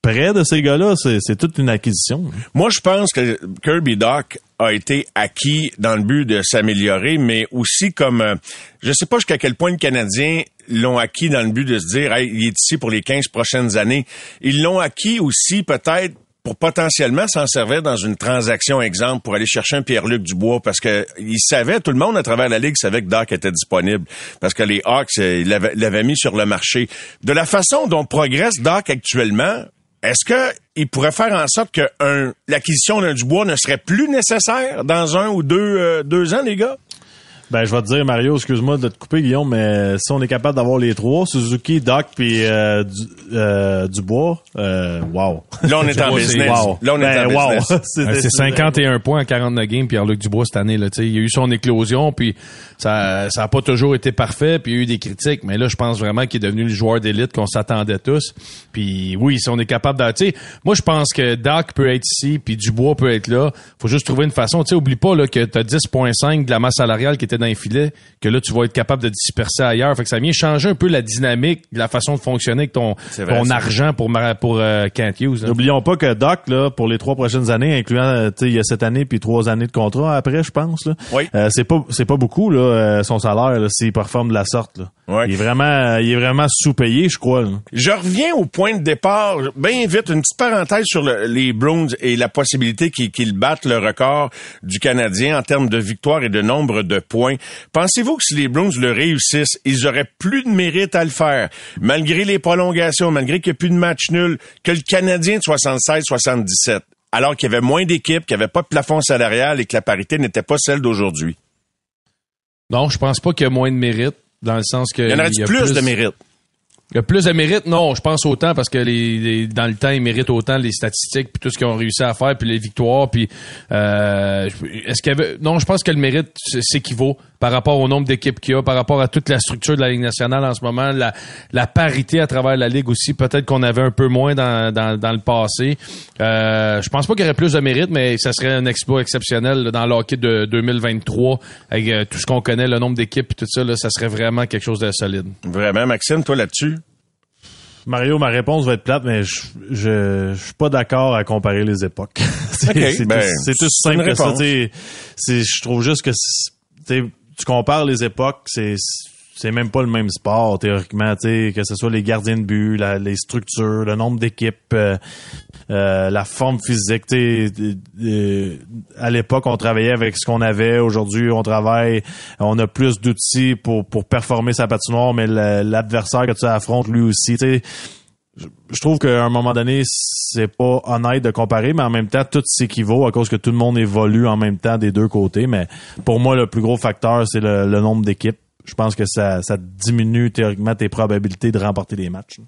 Speaker 7: près de ces gars-là, c'est toute une acquisition.
Speaker 3: Moi, je pense que Kirby Doc a été acquis dans le but de s'améliorer, mais aussi comme, euh, je sais pas jusqu'à quel point les Canadiens l'ont acquis dans le but de se dire, hey, il est ici pour les 15 prochaines années. Ils l'ont acquis aussi peut-être pour potentiellement s'en servir dans une transaction, exemple, pour aller chercher un Pierre-Luc Dubois, parce que il savait, tout le monde à travers la Ligue savait que Doc était disponible, parce que les Hawks euh, l'avaient mis sur le marché. De la façon dont progresse Doc actuellement, est-ce que il pourrait faire en sorte que l'acquisition d'un Dubois ne serait plus nécessaire dans un ou deux, euh, deux ans, les gars?
Speaker 7: Ben, je vais te dire, Mario, excuse-moi de te couper, Guillaume, mais si on est capable d'avoir les trois, Suzuki, Doc, puis euh, du, euh, Dubois, euh, wow.
Speaker 3: Là, on est en *laughs* business.
Speaker 7: Wow.
Speaker 3: Là, on est
Speaker 7: Ben,
Speaker 3: en
Speaker 7: wow.
Speaker 3: business. *laughs*
Speaker 7: C'est-
Speaker 8: Ouais, c'est 51 points en 49 games, Pierre-Luc Dubois, cette année. Là, tu sais. il a eu son éclosion, puis ça ça a pas toujours été parfait, puis il y a eu des critiques. Mais là, je pense vraiment qu'il est devenu le joueur d'élite qu'on s'attendait tous. Puis oui, si on est capable sais, Moi, je pense que Doc peut être ici, puis Dubois peut être là. faut juste trouver une façon. Tu sais, oublie pas là, que tu as 10,5 de la masse salariale qui était dans les filets, que là, tu vas être capable de disperser ailleurs. Fait que ça vient changer un peu la dynamique, la façon de fonctionner avec ton,
Speaker 3: vrai,
Speaker 8: argent pour, pour euh, Kent Hughes.
Speaker 7: N'oublions pas que Doc, là, pour les trois prochaines années, incluant, euh, tu sais, il y a cette année puis trois années de contrat après, je pense, là.
Speaker 3: Oui.
Speaker 7: Euh, c'est pas, c'est pas beaucoup, là, euh, son salaire, là, s'il performe de la sorte, là.
Speaker 3: Oui.
Speaker 7: Il est vraiment, il est vraiment sous-payé, je crois, là.
Speaker 3: Je reviens au point de départ, bien vite, une petite parenthèse sur le- les Bruins et la possibilité qu'ils qu'ils battent le record du Canadien en termes de victoires et de nombre de points. Pensez-vous que si les Bruins le réussissent, ils auraient plus de mérite à le faire, malgré les prolongations, malgré qu'il n'y ait plus de match nul, que le Canadien de 76-77, alors qu'il y avait moins d'équipes, qu'il n'y avait pas de plafond salarial et que la parité n'était pas celle d'aujourd'hui?
Speaker 8: Non, je pense pas qu'il y a moins de mérite, dans le sens que...
Speaker 3: Il y en aurait
Speaker 8: a
Speaker 3: plus, de mérite?
Speaker 8: A plus de mérite, non, je pense autant parce que les, les- dans le temps ils méritent autant les statistiques puis tout ce qu'ils ont réussi à faire puis les victoires puis euh, est-ce qu'il y avait non, je pense que le mérite s'équivaut par rapport au nombre d'équipes qu'il y a, par rapport à toute la structure de la Ligue nationale en ce moment, la, la parité à travers la ligue aussi, peut-être qu'on avait un peu moins dans, dans, dans le passé. Euh, je pense pas qu'il y aurait plus de mérite, mais ça serait un exploit exceptionnel là, dans le hockey de 2023 avec euh, tout ce qu'on connaît, le nombre d'équipes et tout ça, là, ça serait vraiment quelque chose de solide.
Speaker 3: Vraiment, Maxime, toi là-dessus?
Speaker 7: Mario, ma réponse va être plate, mais je, je, je suis pas d'accord à comparer les époques. *laughs* c'est
Speaker 3: Ok,
Speaker 7: c'est
Speaker 3: ben,
Speaker 7: tout- c'est tout
Speaker 3: c'est
Speaker 7: simple que ça.
Speaker 3: réponse.
Speaker 7: tu sais. C'est- Je trouve juste que c'est- tu compares les époques, c'est c'est même pas le même sport théoriquement, tu que ce soit les gardiens de but, la- les structures, le nombre d'équipes, euh, euh, la forme physique. tu euh, à l'époque, on travaillait avec ce qu'on avait. Aujourd'hui, on travaille, on a plus d'outils pour pour performer sa patinoire, mais l'adversaire que tu affrontes lui aussi. tu je trouve qu'à un moment donné, c'est pas honnête de comparer, mais en même temps, tout s'équivaut à cause que tout le monde évolue en même temps des deux côtés. Mais pour moi, le plus gros facteur, c'est le, nombre d'équipes. Je pense que ça, ça diminue théoriquement tes probabilités de remporter les matchs.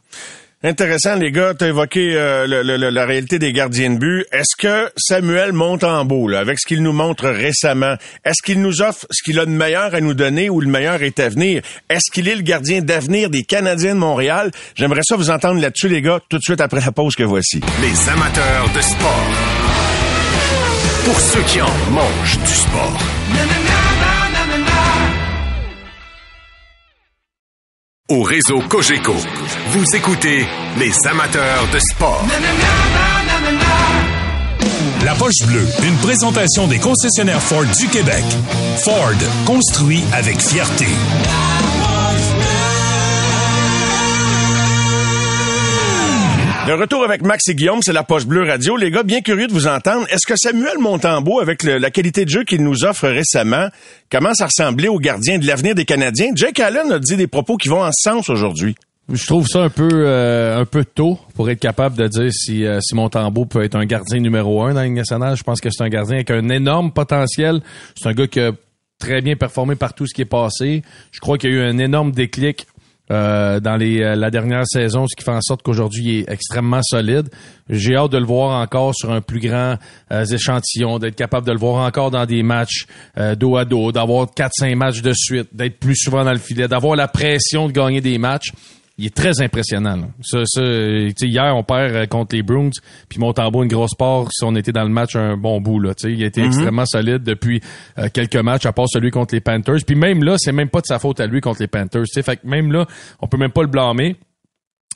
Speaker 3: Intéressant, les gars. Tu as évoqué euh, la réalité des gardiens de but. Est-ce que Samuel Montembeau, là, avec ce qu'il nous montre récemment, est-ce qu'il nous offre ce qu'il a de meilleur à nous donner ou le meilleur est à venir? Est-ce qu'il est le gardien d'avenir des Canadiens de Montréal? J'aimerais ça vous entendre là-dessus, les gars, tout de suite après la pause que voici.
Speaker 2: Les amateurs de sport. Pour ceux qui en mangent du sport. Au réseau Cogeco, vous écoutez les amateurs de sport.
Speaker 5: La poche bleue, une présentation des concessionnaires Ford du Québec. Ford, construit avec fierté.
Speaker 3: De retour avec Max et Guillaume, c'est la Poche Bleue Radio. Les gars, bien curieux de vous entendre. Est-ce que Samuel Montembeau, avec la qualité de jeu qu'il nous offre récemment, commence à ressembler au gardien de l'avenir des Canadiens? Jake Allen a dit des propos qui vont en sens aujourd'hui.
Speaker 8: Je trouve ça un peu euh, un peu tôt pour être capable de dire si euh, si Montembeau peut être un gardien numéro un dans la nationale. Je pense que c'est un gardien avec un énorme potentiel. C'est un gars qui a très bien performé par tout ce qui est passé. Je crois qu'il y a eu un énorme déclic euh, dans euh, la dernière saison, ce qui fait en sorte qu'aujourd'hui il est extrêmement solide. J'ai hâte de le voir encore sur un plus grand euh, échantillon, d'être capable de le voir encore dans des matchs dos à dos, d'avoir 4-5 matchs de suite, d'être plus souvent dans le filet, d'avoir la pression de gagner des matchs il est très impressionnant. là. Ça, ça, tu sais, hier, on perd euh, contre les Bruins, puis Montembeau, une grosse part si on était dans le match un bon bout. Là, tu sais. il a été extrêmement solide depuis euh, quelques matchs, à part celui contre les Panthers. Puis même là, c'est même pas de sa faute à lui contre les Panthers. tu sais. Fait que même là, on peut même pas le blâmer.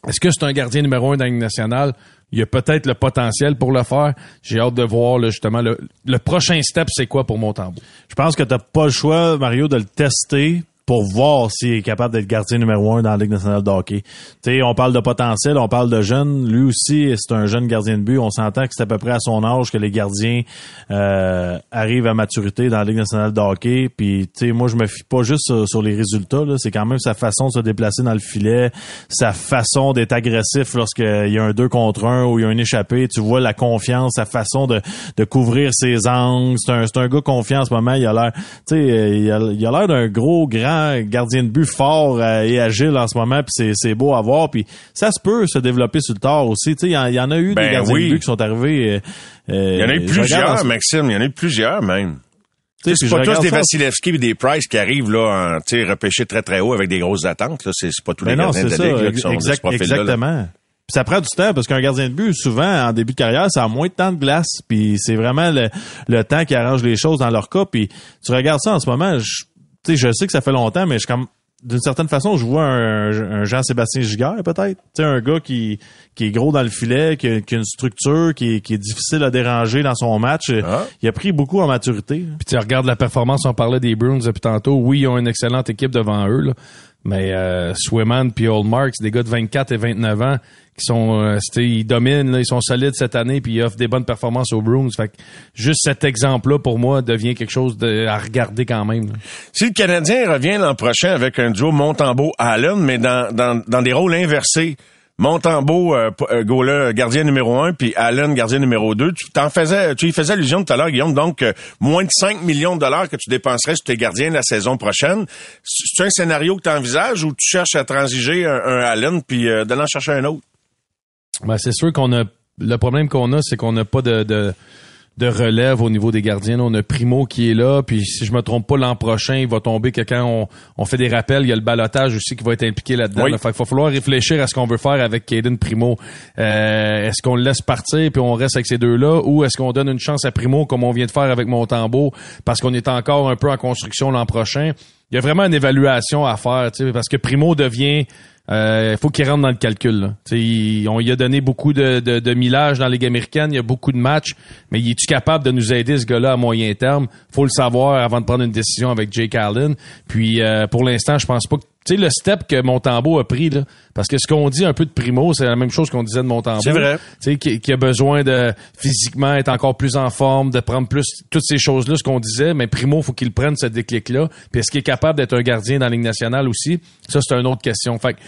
Speaker 8: Est-ce que c'est un gardien numéro un dans Ligue nationale? Il y a peut-être le potentiel pour le faire. J'ai hâte de voir là, justement le, le prochain step, c'est quoi pour Montembeau?
Speaker 7: Je pense que t'as pas le choix, Mario, de le tester pour voir s'il est capable d'être gardien numéro un dans la Ligue nationale de hockey. Tu sais, on parle de potentiel, on parle de jeune. Lui aussi, c'est un jeune gardien de but. On s'entend que c'est à peu près à son âge que les gardiens euh, arrivent à maturité dans la Ligue nationale de hockey. Puis, tu moi, je me fie pas juste sur, les résultats. C'est quand même sa façon de se déplacer dans le filet, sa façon d'être agressif lorsqu'il y a un 2 contre 1 ou il y a un échappé. Tu vois la confiance, sa façon de, de couvrir ses angles. C'est un, un gars confiant en ce moment. Il a l'air, tu il a l'air d'un gros, grand gardien de but fort euh, et agile en ce moment. Puis c'est, beau à voir. Puis ça se peut se développer sur le tard aussi. Il y, en- il y en a eu
Speaker 3: Ben
Speaker 7: des gardiens
Speaker 3: oui.
Speaker 7: de but qui sont arrivés. euh,
Speaker 3: Il y en a eu plusieurs,
Speaker 7: ce-
Speaker 3: Maxime. Il y en a eu plusieurs, même. C'est pas tous des Vasilevski et des Price qui arrivent là, en, repêchés très très haut avec des grosses attentes. C'est, pas tous les
Speaker 7: Mais Ben non,
Speaker 3: gardiens de la
Speaker 7: ça,
Speaker 3: Ligue là, qui sont de ce
Speaker 7: exact-
Speaker 3: là.
Speaker 7: exactement. Puis ça prend du temps parce qu'un gardien de but, souvent, en début de carrière, ça a moins de temps de glace. Puis c'est vraiment le, le temps qui arrange les choses dans leur cas. Puis tu regardes ça en ce moment, je, tu sais, je sais que ça fait longtemps, mais je comme d'une certaine façon, je vois un, un Jean-Sébastien Giguère, peut-être. Tu sais, un gars qui, qui est gros dans le filet, qui a, qui a une structure, qui est, qui est difficile à déranger dans son match.
Speaker 3: Ah.
Speaker 7: Il a pris beaucoup en maturité.
Speaker 8: Puis tu regardes la performance, on parlait des Bruins depuis tantôt. Oui, ils ont une excellente équipe devant eux, là. mais euh, Swayman puis Oldmark, c'est des gars de 24 et 29 ans qui sont, euh, ils dominent, là, ils sont solides cette année puis ils offrent des bonnes performances aux Bruins. Fait que juste cet exemple-là, pour moi, devient quelque chose de, à regarder quand même. là.
Speaker 3: Si le Canadien revient l'an prochain avec un duo Montembeau-Allen, mais dans, dans, dans des rôles inversés, Montembeau, euh, euh, goaler, gardien numéro un, puis Allen, gardien numéro deux, tu t'en faisais, tu y faisais allusion tout à l'heure, Guillaume, donc euh, moins de 5 millions de dollars que tu dépenserais sur tes gardiens la saison prochaine. C'est un scénario que tu envisages ou tu cherches à transiger un, Allen puis euh, d'aller chercher un autre?
Speaker 8: Ben, c'est sûr qu'on a le problème qu'on a, c'est qu'on n'a pas de, de de relève au niveau des gardiens. On a Primo qui est là, puis si je me trompe pas, l'an prochain, il va tomber que quand on, on fait des rappels, il y a le balotage aussi qui va être impliqué là-dedans.
Speaker 3: Oui.
Speaker 8: là. Fait qu'il va falloir réfléchir à ce qu'on veut faire avec Caden Primo. Euh, est-ce qu'on le laisse partir puis on reste avec ces deux-là, ou est-ce qu'on donne une chance à Primo comme on vient de faire avec Montembeau parce qu'on est encore un peu en construction l'an prochain? Il y a vraiment une évaluation à faire, tu sais, parce que Primo devient euh, faut qu'il rentre dans le calcul. Il- on lui a donné beaucoup de, de, de millage dans la Ligue américaine, il y a beaucoup de matchs, mais il est-tu capable de nous aider, ce gars-là, à moyen terme? faut le savoir avant de prendre une décision avec Jake Allen. Puis euh, pour l'instant, je pense pas que... Tu sais, le step que Montembeau a pris, là, parce que ce qu'on dit un peu de Primo, c'est la même chose qu'on disait de Montembeau.
Speaker 3: C'est vrai.
Speaker 8: Tu sais, qui, qui a besoin de physiquement être encore plus en forme, de prendre plus toutes ces choses-là, ce qu'on disait, mais Primo, faut qu'il prenne ce déclic-là. Puis est-ce qu'il est capable d'être un gardien dans la Ligue nationale aussi? Ça, c'est une autre question. Fait que,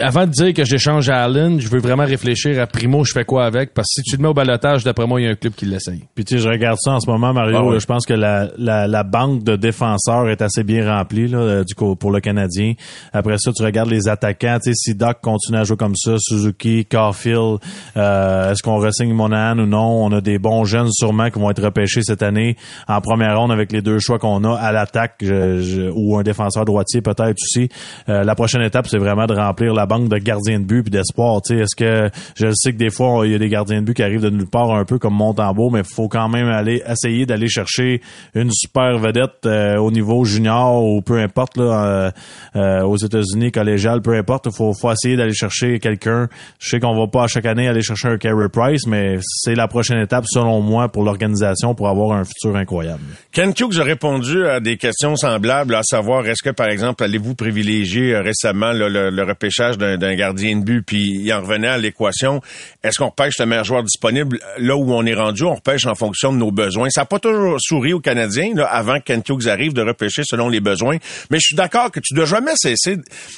Speaker 8: avant de dire que j'échange à Allen, je veux vraiment réfléchir à Primo, je fais quoi avec? Parce que si tu le mets au balotage, d'après moi, il y a un club qui l'essaye.
Speaker 7: Puis tu sais, je regarde ça en ce moment, Mario.
Speaker 3: Ah ouais.
Speaker 7: je pense que la, la, la banque de défenseurs est assez bien remplie là, euh, du coup, pour le Canadien. Après ça, tu regardes les attaquants. Tu sais, si Doc continue à jouer comme ça, Suzuki, Caulfield, euh, est-ce qu'on ressigne Monahan ou non? On a des bons jeunes sûrement qui vont être repêchés cette année en première ronde avec les deux choix qu'on a à l'attaque je- je- ou un défenseur droitier peut-être aussi. Euh, la prochaine étape, c'est vraiment de remplir la banque de gardiens de but puis d'espoir. Est-ce que je sais que des fois il y a des gardiens de but qui arrivent de nulle part un peu comme Montembeau, mais faut quand même aller essayer d'aller chercher une super vedette euh, au niveau junior ou peu importe là euh, euh, aux États-Unis collégial, peu importe. Faut, faut essayer d'aller chercher quelqu'un. Je sais qu'on va pas à chaque année aller chercher un Carey Price, mais c'est la prochaine étape selon moi pour l'organisation pour avoir un futur incroyable.
Speaker 3: Ken a répondu à des questions semblables, à savoir est-ce que, par exemple, allez-vous privilégier euh, récemment le, le repêchage d'un d'un gardien de but, puis il en revenait à l'équation, est-ce qu'on repêche le meilleur joueur disponible là où on est rendu? On repêche en fonction de nos besoins. Ça n'a pas toujours souri aux Canadiens, là, avant que Kent Hughes arrive, de repêcher selon les besoins. Mais je suis d'accord que tu dois jamais cesser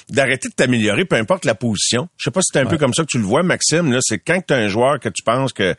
Speaker 3: d'arrêter de t'améliorer, peu importe la position. Je sais pas si c'est un peu comme ça que tu le vois, Maxime. Là, c'est quand tu as un joueur que tu penses que...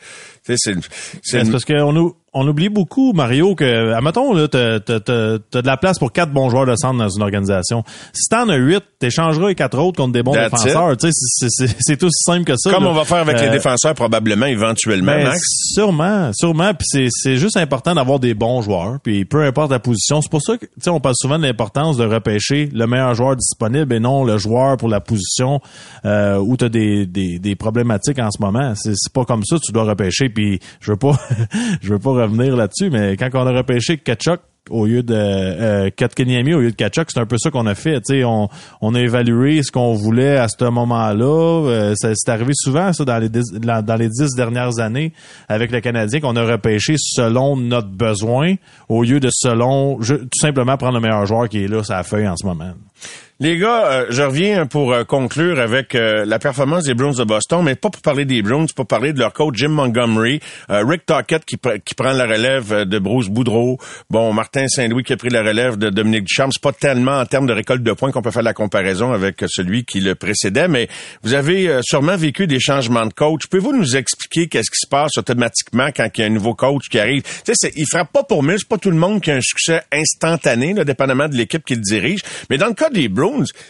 Speaker 3: tu sais, C'est c'est
Speaker 7: C'est parce qu'on nous, on oublie beaucoup, Mario, que, admettons, là, t'as, t'as, t'as, t'as de la place pour quatre bons joueurs de centre dans une organisation. Si t'en as huit, t'échangeras les quatre autres contre des bons
Speaker 3: That's
Speaker 7: défenseurs. C'est, c'est, c'est aussi simple que ça.
Speaker 3: Comme
Speaker 7: là.
Speaker 3: on va faire avec les
Speaker 7: Euh,
Speaker 3: défenseurs probablement, éventuellement,
Speaker 7: ben,
Speaker 3: Max.
Speaker 7: Sûrement, sûrement. Puis c'est, c'est juste important d'avoir des bons joueurs. Puis peu importe la position. C'est pour ça que, tu sais, on parle souvent de l'importance de repêcher le meilleur joueur disponible et non le joueur pour la position euh, où tu as des, des, des problématiques en ce moment. C'est, c'est pas comme ça. Tu dois repêcher. Puis je veux pas, *laughs* je veux pas revenir là-dessus, mais quand on a repêché Kachuk au lieu de euh, au lieu de Kachuk, c'est un peu ça qu'on a fait. On, on a évalué ce qu'on voulait à ce moment-là. Euh, c'est arrivé souvent ça dans les dix, dans les dix dernières années avec le Canadien qu'on a repêché selon notre besoin au lieu de selon tout simplement prendre le meilleur joueur qui est là sur la feuille en ce moment.
Speaker 3: Les gars, euh, je reviens pour euh, conclure avec euh, la performance des Bruins de Boston, mais pas pour parler des Bruins, pour parler de leur coach Jim Montgomery, euh, Rick Tockett qui, qui prend la relève euh, de Bruce Boudreau, bon Martin Saint-Louis qui a pris la relève de Dominique Ducharme. C'est pas tellement en termes de récolte de points qu'on peut faire la comparaison avec euh, celui qui le précédait, mais vous avez sûrement vécu des changements de coach. Pouvez-vous nous expliquer qu'est-ce qui se passe automatiquement quand il y a un nouveau coach qui arrive? Tu sais, il frappe pas pour mille, c'est pas tout le monde qui a un succès instantané, là, dépendamment de l'équipe qui le dirige. Mais dans le cas des Bruins,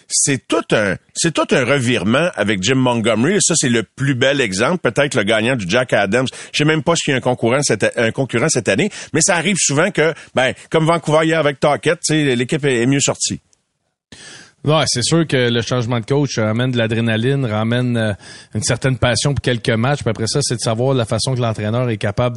Speaker 3: c'est tout un, c'est tout un revirement avec Jim Montgomery. Ça, c'est le plus bel exemple. Peut-être le gagnant du Jack Adams. Je sais même pas s'il y a un concurrent cette, année. Mais ça arrive souvent que, ben, comme Vancouver hier avec sais, l'équipe est mieux sortie.
Speaker 8: Ouais, c'est sûr que le changement de coach ramène de l'adrénaline, ramène euh, une certaine passion pour quelques matchs. Puis après ça, c'est de savoir la façon que l'entraîneur est capable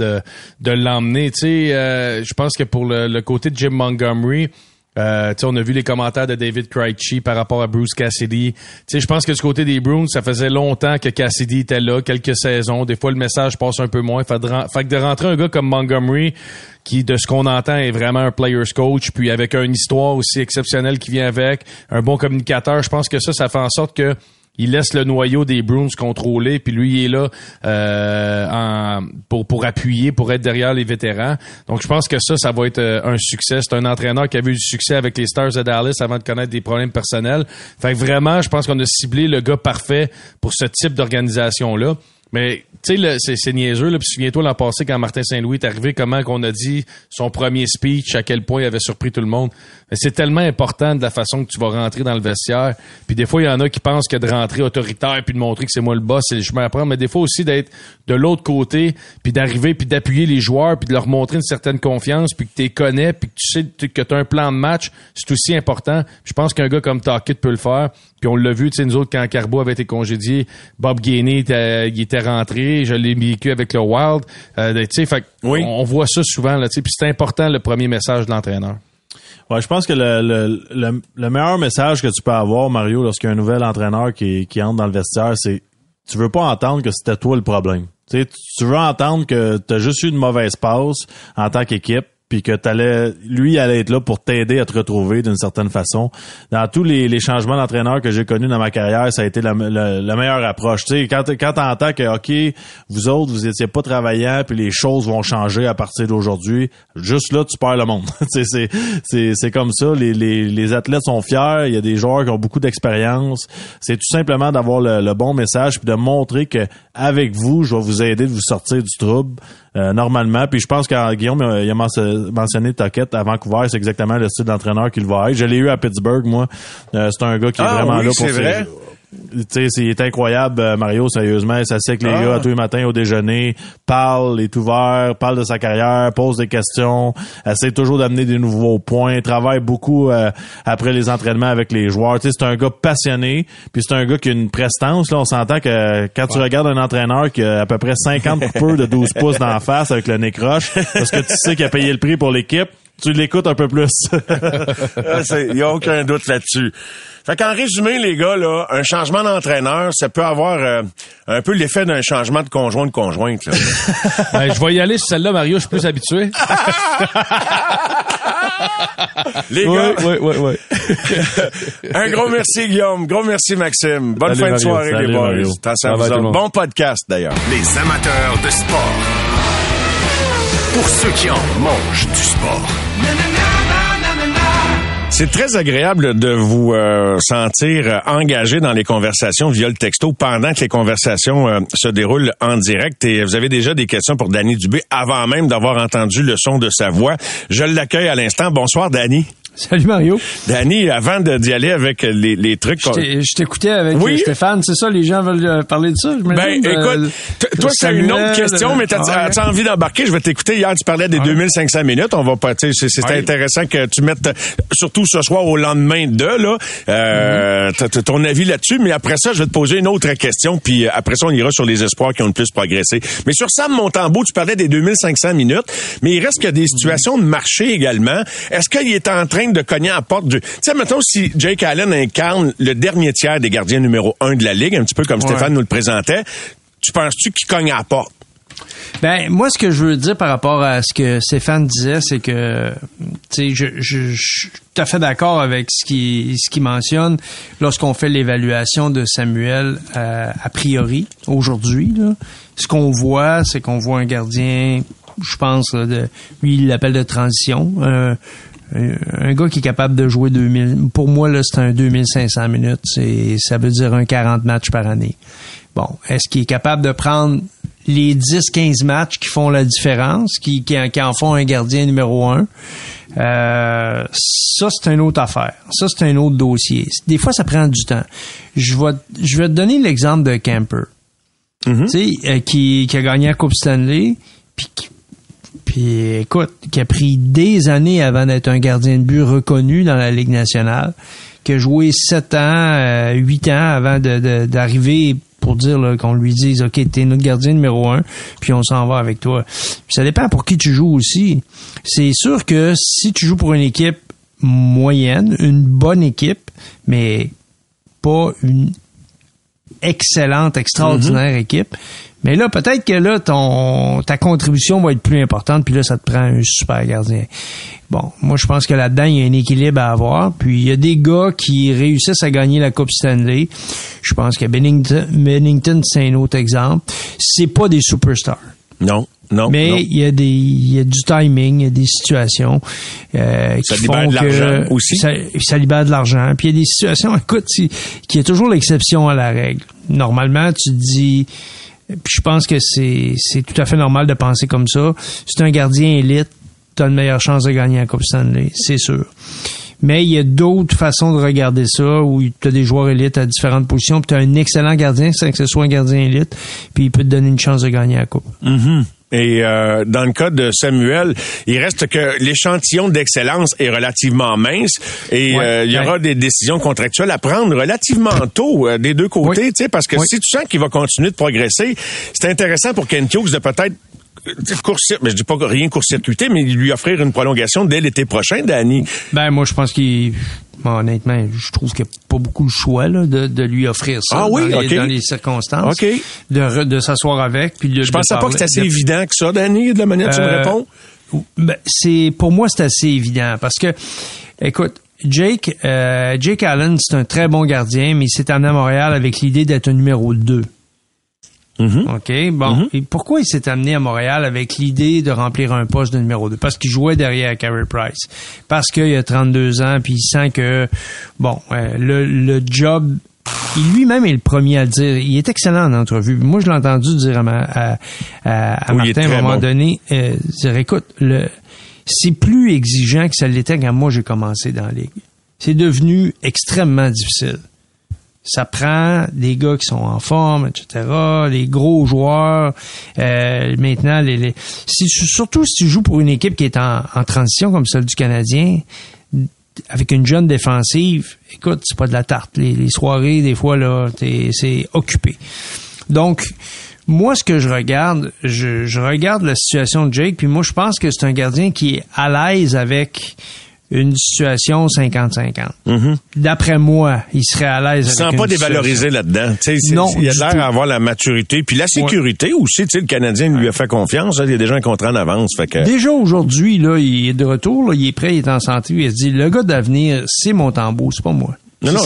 Speaker 8: de, l'emmener. Tu euh, je pense que pour le côté de Jim Montgomery, euh, on a vu les commentaires de David Krejci par rapport à Bruce Cassidy. Je pense que du côté des Bruins, ça faisait longtemps que Cassidy était là, quelques saisons. Des fois, le message passe un peu moins. Fait que de rentrer un gars comme Montgomery, qui, de ce qu'on entend, est vraiment un player's coach, puis avec une histoire aussi exceptionnelle qui vient avec, un bon communicateur, je pense que ça, ça fait en sorte que il laisse le noyau des Bruins contrôler, puis lui il est là euh, pour pour appuyer, pour être derrière les vétérans. Donc je pense que ça, ça va être euh, un succès. C'est un entraîneur qui a eu du succès avec les Stars de Dallas avant de connaître des problèmes personnels. Fait que vraiment, je pense qu'on a ciblé le gars parfait pour ce type d'organisation là. Mais tu sais, c'est niaiseux. Là. Puis souviens-toi l'an passé quand Martin Saint-Louis est arrivé, comment qu'on a dit son premier speech, à quel point il avait surpris tout le monde. C'est tellement important de la façon que tu vas rentrer dans le vestiaire. Puis des fois, il y en a qui pensent que de rentrer autoritaire puis de montrer que c'est moi le boss, c'est le chemin à prendre. Mais des fois aussi d'être de l'autre côté, puis d'arriver puis d'appuyer les joueurs, puis de leur montrer une certaine confiance, puis que tu les connais, puis que tu sais que tu as un plan de match, c'est aussi important. Je pense qu'un gars comme Tackett peut le faire. Puis on l'a vu, tu sais, nous autres, quand Carbo avait été congédié, Bob Gainey, il était rentré, je l'ai vécu avec le Wild. Euh, fait
Speaker 3: Oui.
Speaker 8: on, on voit ça souvent, là, puis c'est important le premier message de l'entraîneur.
Speaker 7: Ouais, je pense que le, le, le, le meilleur message que tu peux avoir, Mario, lorsqu'il y a un nouvel entraîneur qui, qui entre dans le vestiaire, c'est tu veux pas entendre que c'était toi le problème. Tu veux entendre que tu as juste eu une mauvaise passe en tant qu'équipe puis que t'allais, lui allait être là pour t'aider à te retrouver d'une certaine façon. Dans tous les, changements d'entraîneur que j'ai connus dans ma carrière, ça a été la, la- meilleure approche. Tu sais, quand, quand t'entends que, OK, vous autres, vous étiez pas travaillants, puis les choses vont changer à partir d'aujourd'hui, juste là, tu perds le monde. *laughs* C'est, c'est, c'est comme ça. Les, les, les athlètes sont fiers. Il y a des joueurs qui ont beaucoup d'expérience. C'est tout simplement d'avoir le, le bon message puis de montrer que avec vous, je vais vous aider de vous sortir du trouble euh, normalement. Puis je pense que Guillaume euh, il a mentionné, mentionné Toquette à Vancouver, c'est exactement le style d'entraîneur qu'il va être. Je l'ai eu à Pittsburgh, moi. Euh, c'est un gars qui est
Speaker 3: Ah
Speaker 7: vraiment
Speaker 3: oui,
Speaker 7: là pour
Speaker 3: c'est vrai?
Speaker 7: Tu sais, c'est il est incroyable, euh, Mario, sérieusement. Il s'assied avec les
Speaker 3: Ah.
Speaker 7: gars tous les matins au déjeuner, parle, est ouvert, parle de sa carrière, pose des questions, essaie toujours d'amener des nouveaux points, travaille beaucoup euh, après les entraînements avec les joueurs. Tu sais, c'est un gars passionné, puis c'est un gars qui a une prestance. Là, on s'entend que quand tu regardes un entraîneur qui a à peu près 50 coupeurs de 12 pouces d'en face avec le nez croche, parce que tu sais qu'il a payé le prix pour l'équipe, tu l'écoutes un peu plus. *laughs* *laughs*
Speaker 3: Il n'y a aucun doute là-dessus. Fait qu'en résumé, les gars, là, un changement d'entraîneur, ça peut avoir euh, un peu l'effet d'un changement de conjoint de conjointe. là. *laughs*
Speaker 8: Ben, je vais y aller sur celle-là, Mario, je suis plus habitué.
Speaker 3: Les gars,
Speaker 8: ouais, ouais, ouais.
Speaker 3: un gros merci Guillaume, gros merci Maxime. Bonne
Speaker 8: Salut,
Speaker 3: fin de soirée
Speaker 8: Salut,
Speaker 3: les boys. Bon podcast d'ailleurs.
Speaker 2: Les amateurs de sport. Pour ceux qui en mangent du sport.
Speaker 3: C'est très agréable de vous euh, sentir engagé dans les conversations via le texto pendant que les conversations euh, se déroulent en direct. Et vous avez déjà des questions pour Danny Dubé avant même d'avoir entendu le son de sa voix. Je l'accueille à l'instant. Bonsoir, Danny.
Speaker 9: Salut Mario.
Speaker 3: Danny, avant de- d'y aller avec les, les trucs...
Speaker 9: Je t'ai- je t'écoutais avec
Speaker 3: Oui?
Speaker 9: euh, Stéphane, c'est ça, les gens veulent euh, parler de ça, je
Speaker 3: Ben, écoute, t- toi, c'est une autre question, mais t'as-
Speaker 9: Ah,
Speaker 3: as-tu envie d'embarquer? Je vais t'écouter. Hier, tu parlais des 2500 minutes. On va pas, tu sais, c'est c'est
Speaker 9: Ouais.
Speaker 3: intéressant que tu mettes, surtout ce soir au lendemain de, là, euh, t'as ton avis là-dessus. Mais après ça, je vais te poser une autre question, puis euh, après ça, on ira sur les espoirs qui ont le plus progressé. Mais sur Sam Montembeau, tu parlais des 2500 minutes, mais il reste qu'il y a des situations de marché également. Est-ce qu'il est en train de cogner à la porte du... Tu sais, mettons, si Jake Allen incarne le dernier tiers des gardiens numéro un de la Ligue, un petit peu comme
Speaker 9: Ouais.
Speaker 3: Stéphane nous le présentait, tu penses-tu qu'il cogne à la porte?
Speaker 9: Ben, moi, ce que je veux dire par rapport à ce que Stéphane disait, c'est que, tu sais, je, je, je suis tout à fait d'accord avec ce qu'il ce qu'il mentionne lorsqu'on fait l'évaluation de Samuel euh, a priori, aujourd'hui. Ce qu'on voit, c'est qu'on voit un gardien, je pense, là, de, lui, il l'appelle de transition. euh, un, gars qui est capable de jouer 2000, pour moi, là, c'est un 2500 minutes. C'est, ça veut dire un 40 matchs par année. Bon, est-ce qu'il est capable de prendre les 10-15 matchs qui font la différence, qui, qui, qui en font un gardien numéro un? Euh, ça, c'est une autre affaire. Ça, c'est un autre dossier. Des fois, ça prend du temps. Je vais, je vais te donner l'exemple de Camper. Tu sais, euh, qui, qui a gagné la Coupe Stanley, puis qui- puis écoute, qui a pris des années avant d'être un gardien de but reconnu dans la Ligue nationale, qui a joué 7 ans, euh, 8 ans avant de- de- d'arriver pour dire qu'on lui dise OK, t'es notre gardien numéro un, puis on s'en va avec toi. Puis ça dépend pour qui tu joues aussi. C'est sûr que si tu joues pour une équipe moyenne, une bonne équipe, mais pas une excellente, extraordinaire équipe. Mais là, peut-être que là, ton ta contribution va être plus importante, puis là, ça te prend un super gardien. Bon, moi, je pense que là-dedans, il y a un équilibre à avoir. Puis, il y a des gars qui réussissent à gagner la Coupe Stanley. Je pense que Bennington, Bennington c'est un autre exemple. C'est pas des superstars.
Speaker 3: Non, non.
Speaker 9: Mais
Speaker 3: non.
Speaker 9: il y a des il y a du timing, il y a des situations euh,
Speaker 3: Ça
Speaker 9: qui
Speaker 3: libère
Speaker 9: font
Speaker 3: de l'argent
Speaker 9: que
Speaker 3: aussi.
Speaker 9: Ça, ça libère de l'argent. Puis il y a des situations, *laughs* écoute, qui est toujours l'exception à la règle. Normalement, tu te dis puis je pense que c'est c'est tout à fait normal de penser comme ça. Si tu un gardien élite, tu as une meilleure chance de gagner la Coupe Stanley, c'est sûr. Mais il y a d'autres façons de regarder ça où tu as des joueurs élites à différentes positions, puis tu un excellent gardien sans que ce soit un gardien élite, puis il peut te donner une chance de gagner la Coupe.
Speaker 3: Mhm. Et euh, dans le cas de Samuel, il reste que l'échantillon d'excellence est relativement mince et
Speaker 9: Ouais.
Speaker 3: euh, il y aura
Speaker 9: Ouais.
Speaker 3: des décisions contractuelles à prendre relativement tôt euh, des deux côtés,
Speaker 9: Oui.
Speaker 3: tu sais, parce que
Speaker 9: Oui.
Speaker 3: si tu sens qu'il va continuer de progresser, c'est intéressant pour Ken Hughes de peut-être mais je dis pas rien court-circuiter, mais lui offrir une prolongation dès l'été prochain, Danny.
Speaker 9: Ben moi je pense qu'il bon, honnêtement, je trouve qu'il n'y a pas beaucoup le choix là, de, de lui offrir ça
Speaker 3: Ah oui,
Speaker 9: dans, les, dans les circonstances.
Speaker 3: OK.
Speaker 9: De, re- de s'asseoir avec. Puis de,
Speaker 3: Je pensais pas que c'était assez
Speaker 9: de-
Speaker 3: évident que ça, Danny, de la manière que tu me
Speaker 9: Euh,
Speaker 3: réponds.
Speaker 9: Ben, c'est pour moi c'est assez évident parce que écoute Jake euh, Jake Allen c'est un très bon gardien mais il s'est amené à Montréal avec l'idée d'être un numéro 2.
Speaker 3: Mm-hmm.
Speaker 9: OK, bon. Et pourquoi il s'est amené à Montréal avec l'idée de remplir un poste de numéro 2? Parce qu'il jouait derrière Carey Price. Parce qu'il a 32 ans, puis il sent que, bon, euh, le, le job... Il lui-même est le premier à le dire. Il est excellent en entrevue. Moi, je l'ai entendu dire à, ma- à, à- à
Speaker 3: Oui,
Speaker 9: Martin à un moment
Speaker 3: bon.
Speaker 9: donné, euh, dire, écoute, le, c'est plus exigeant que ça l'était quand moi j'ai commencé dans la ligue. C'est devenu extrêmement difficile ça prend des gars qui sont en forme, etc., les gros joueurs. Euh, maintenant, surtout si tu joues pour une équipe qui est en, transition comme celle du Canadien, avec une jeune défensive, écoute, c'est pas de la tarte. Les, les soirées, des fois, là, c'est occupé. Donc, moi, ce que je regarde, je, je regarde la situation de Jake, puis moi, je pense que c'est un gardien qui est à l'aise avec une situation 50-50. D'après moi, il serait à l'aise
Speaker 3: Il
Speaker 9: avec
Speaker 3: sent
Speaker 9: une
Speaker 3: pas dévalorisé là-dedans.
Speaker 9: Non,
Speaker 3: il a l'air
Speaker 9: tout.
Speaker 3: à avoir la maturité. Puis la sécurité aussi. Tu sais, le Canadien lui a fait confiance. hein. Il y a déjà un contrat en avance. Fait que...
Speaker 9: Déjà aujourd'hui, là, il est de retour, là, il est prêt, il est en santé. Il se dit, le gars d'avenir, c'est Montembeau, c'est pas moi.
Speaker 3: Non, non,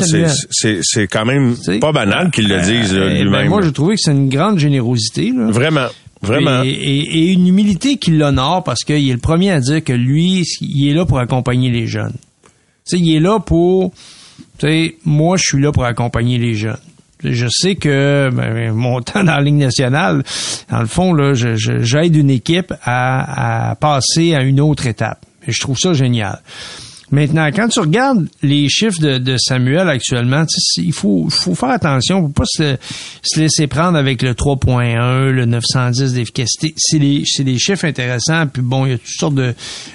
Speaker 3: c'est, quand même pas banal qu'il le dise là,
Speaker 9: Eh ben,
Speaker 3: lui-même.
Speaker 9: moi, j'ai trouvé que c'est une grande générosité. Là.
Speaker 3: Vraiment, vraiment.
Speaker 9: Et, une humilité qui l'honore parce qu'il est le premier à dire que lui, il est là pour accompagner les jeunes. Tu sais, il est là pour... Tu sais, moi, je suis là pour accompagner les jeunes. Je sais que ben, mon *laughs* temps dans la Ligue nationale, dans le fond, là, je- je- j'aide une équipe à, à passer à une autre étape. Et je trouve ça génial. Maintenant, quand tu regardes les chiffres de, de Samuel actuellement, tu sais, il faut, faut faire attention, faut pas se, se laisser prendre avec le 3.1, le 910 d'efficacité. C'est des, c'est des chiffres intéressants, puis bon, il y a toutes sortes de,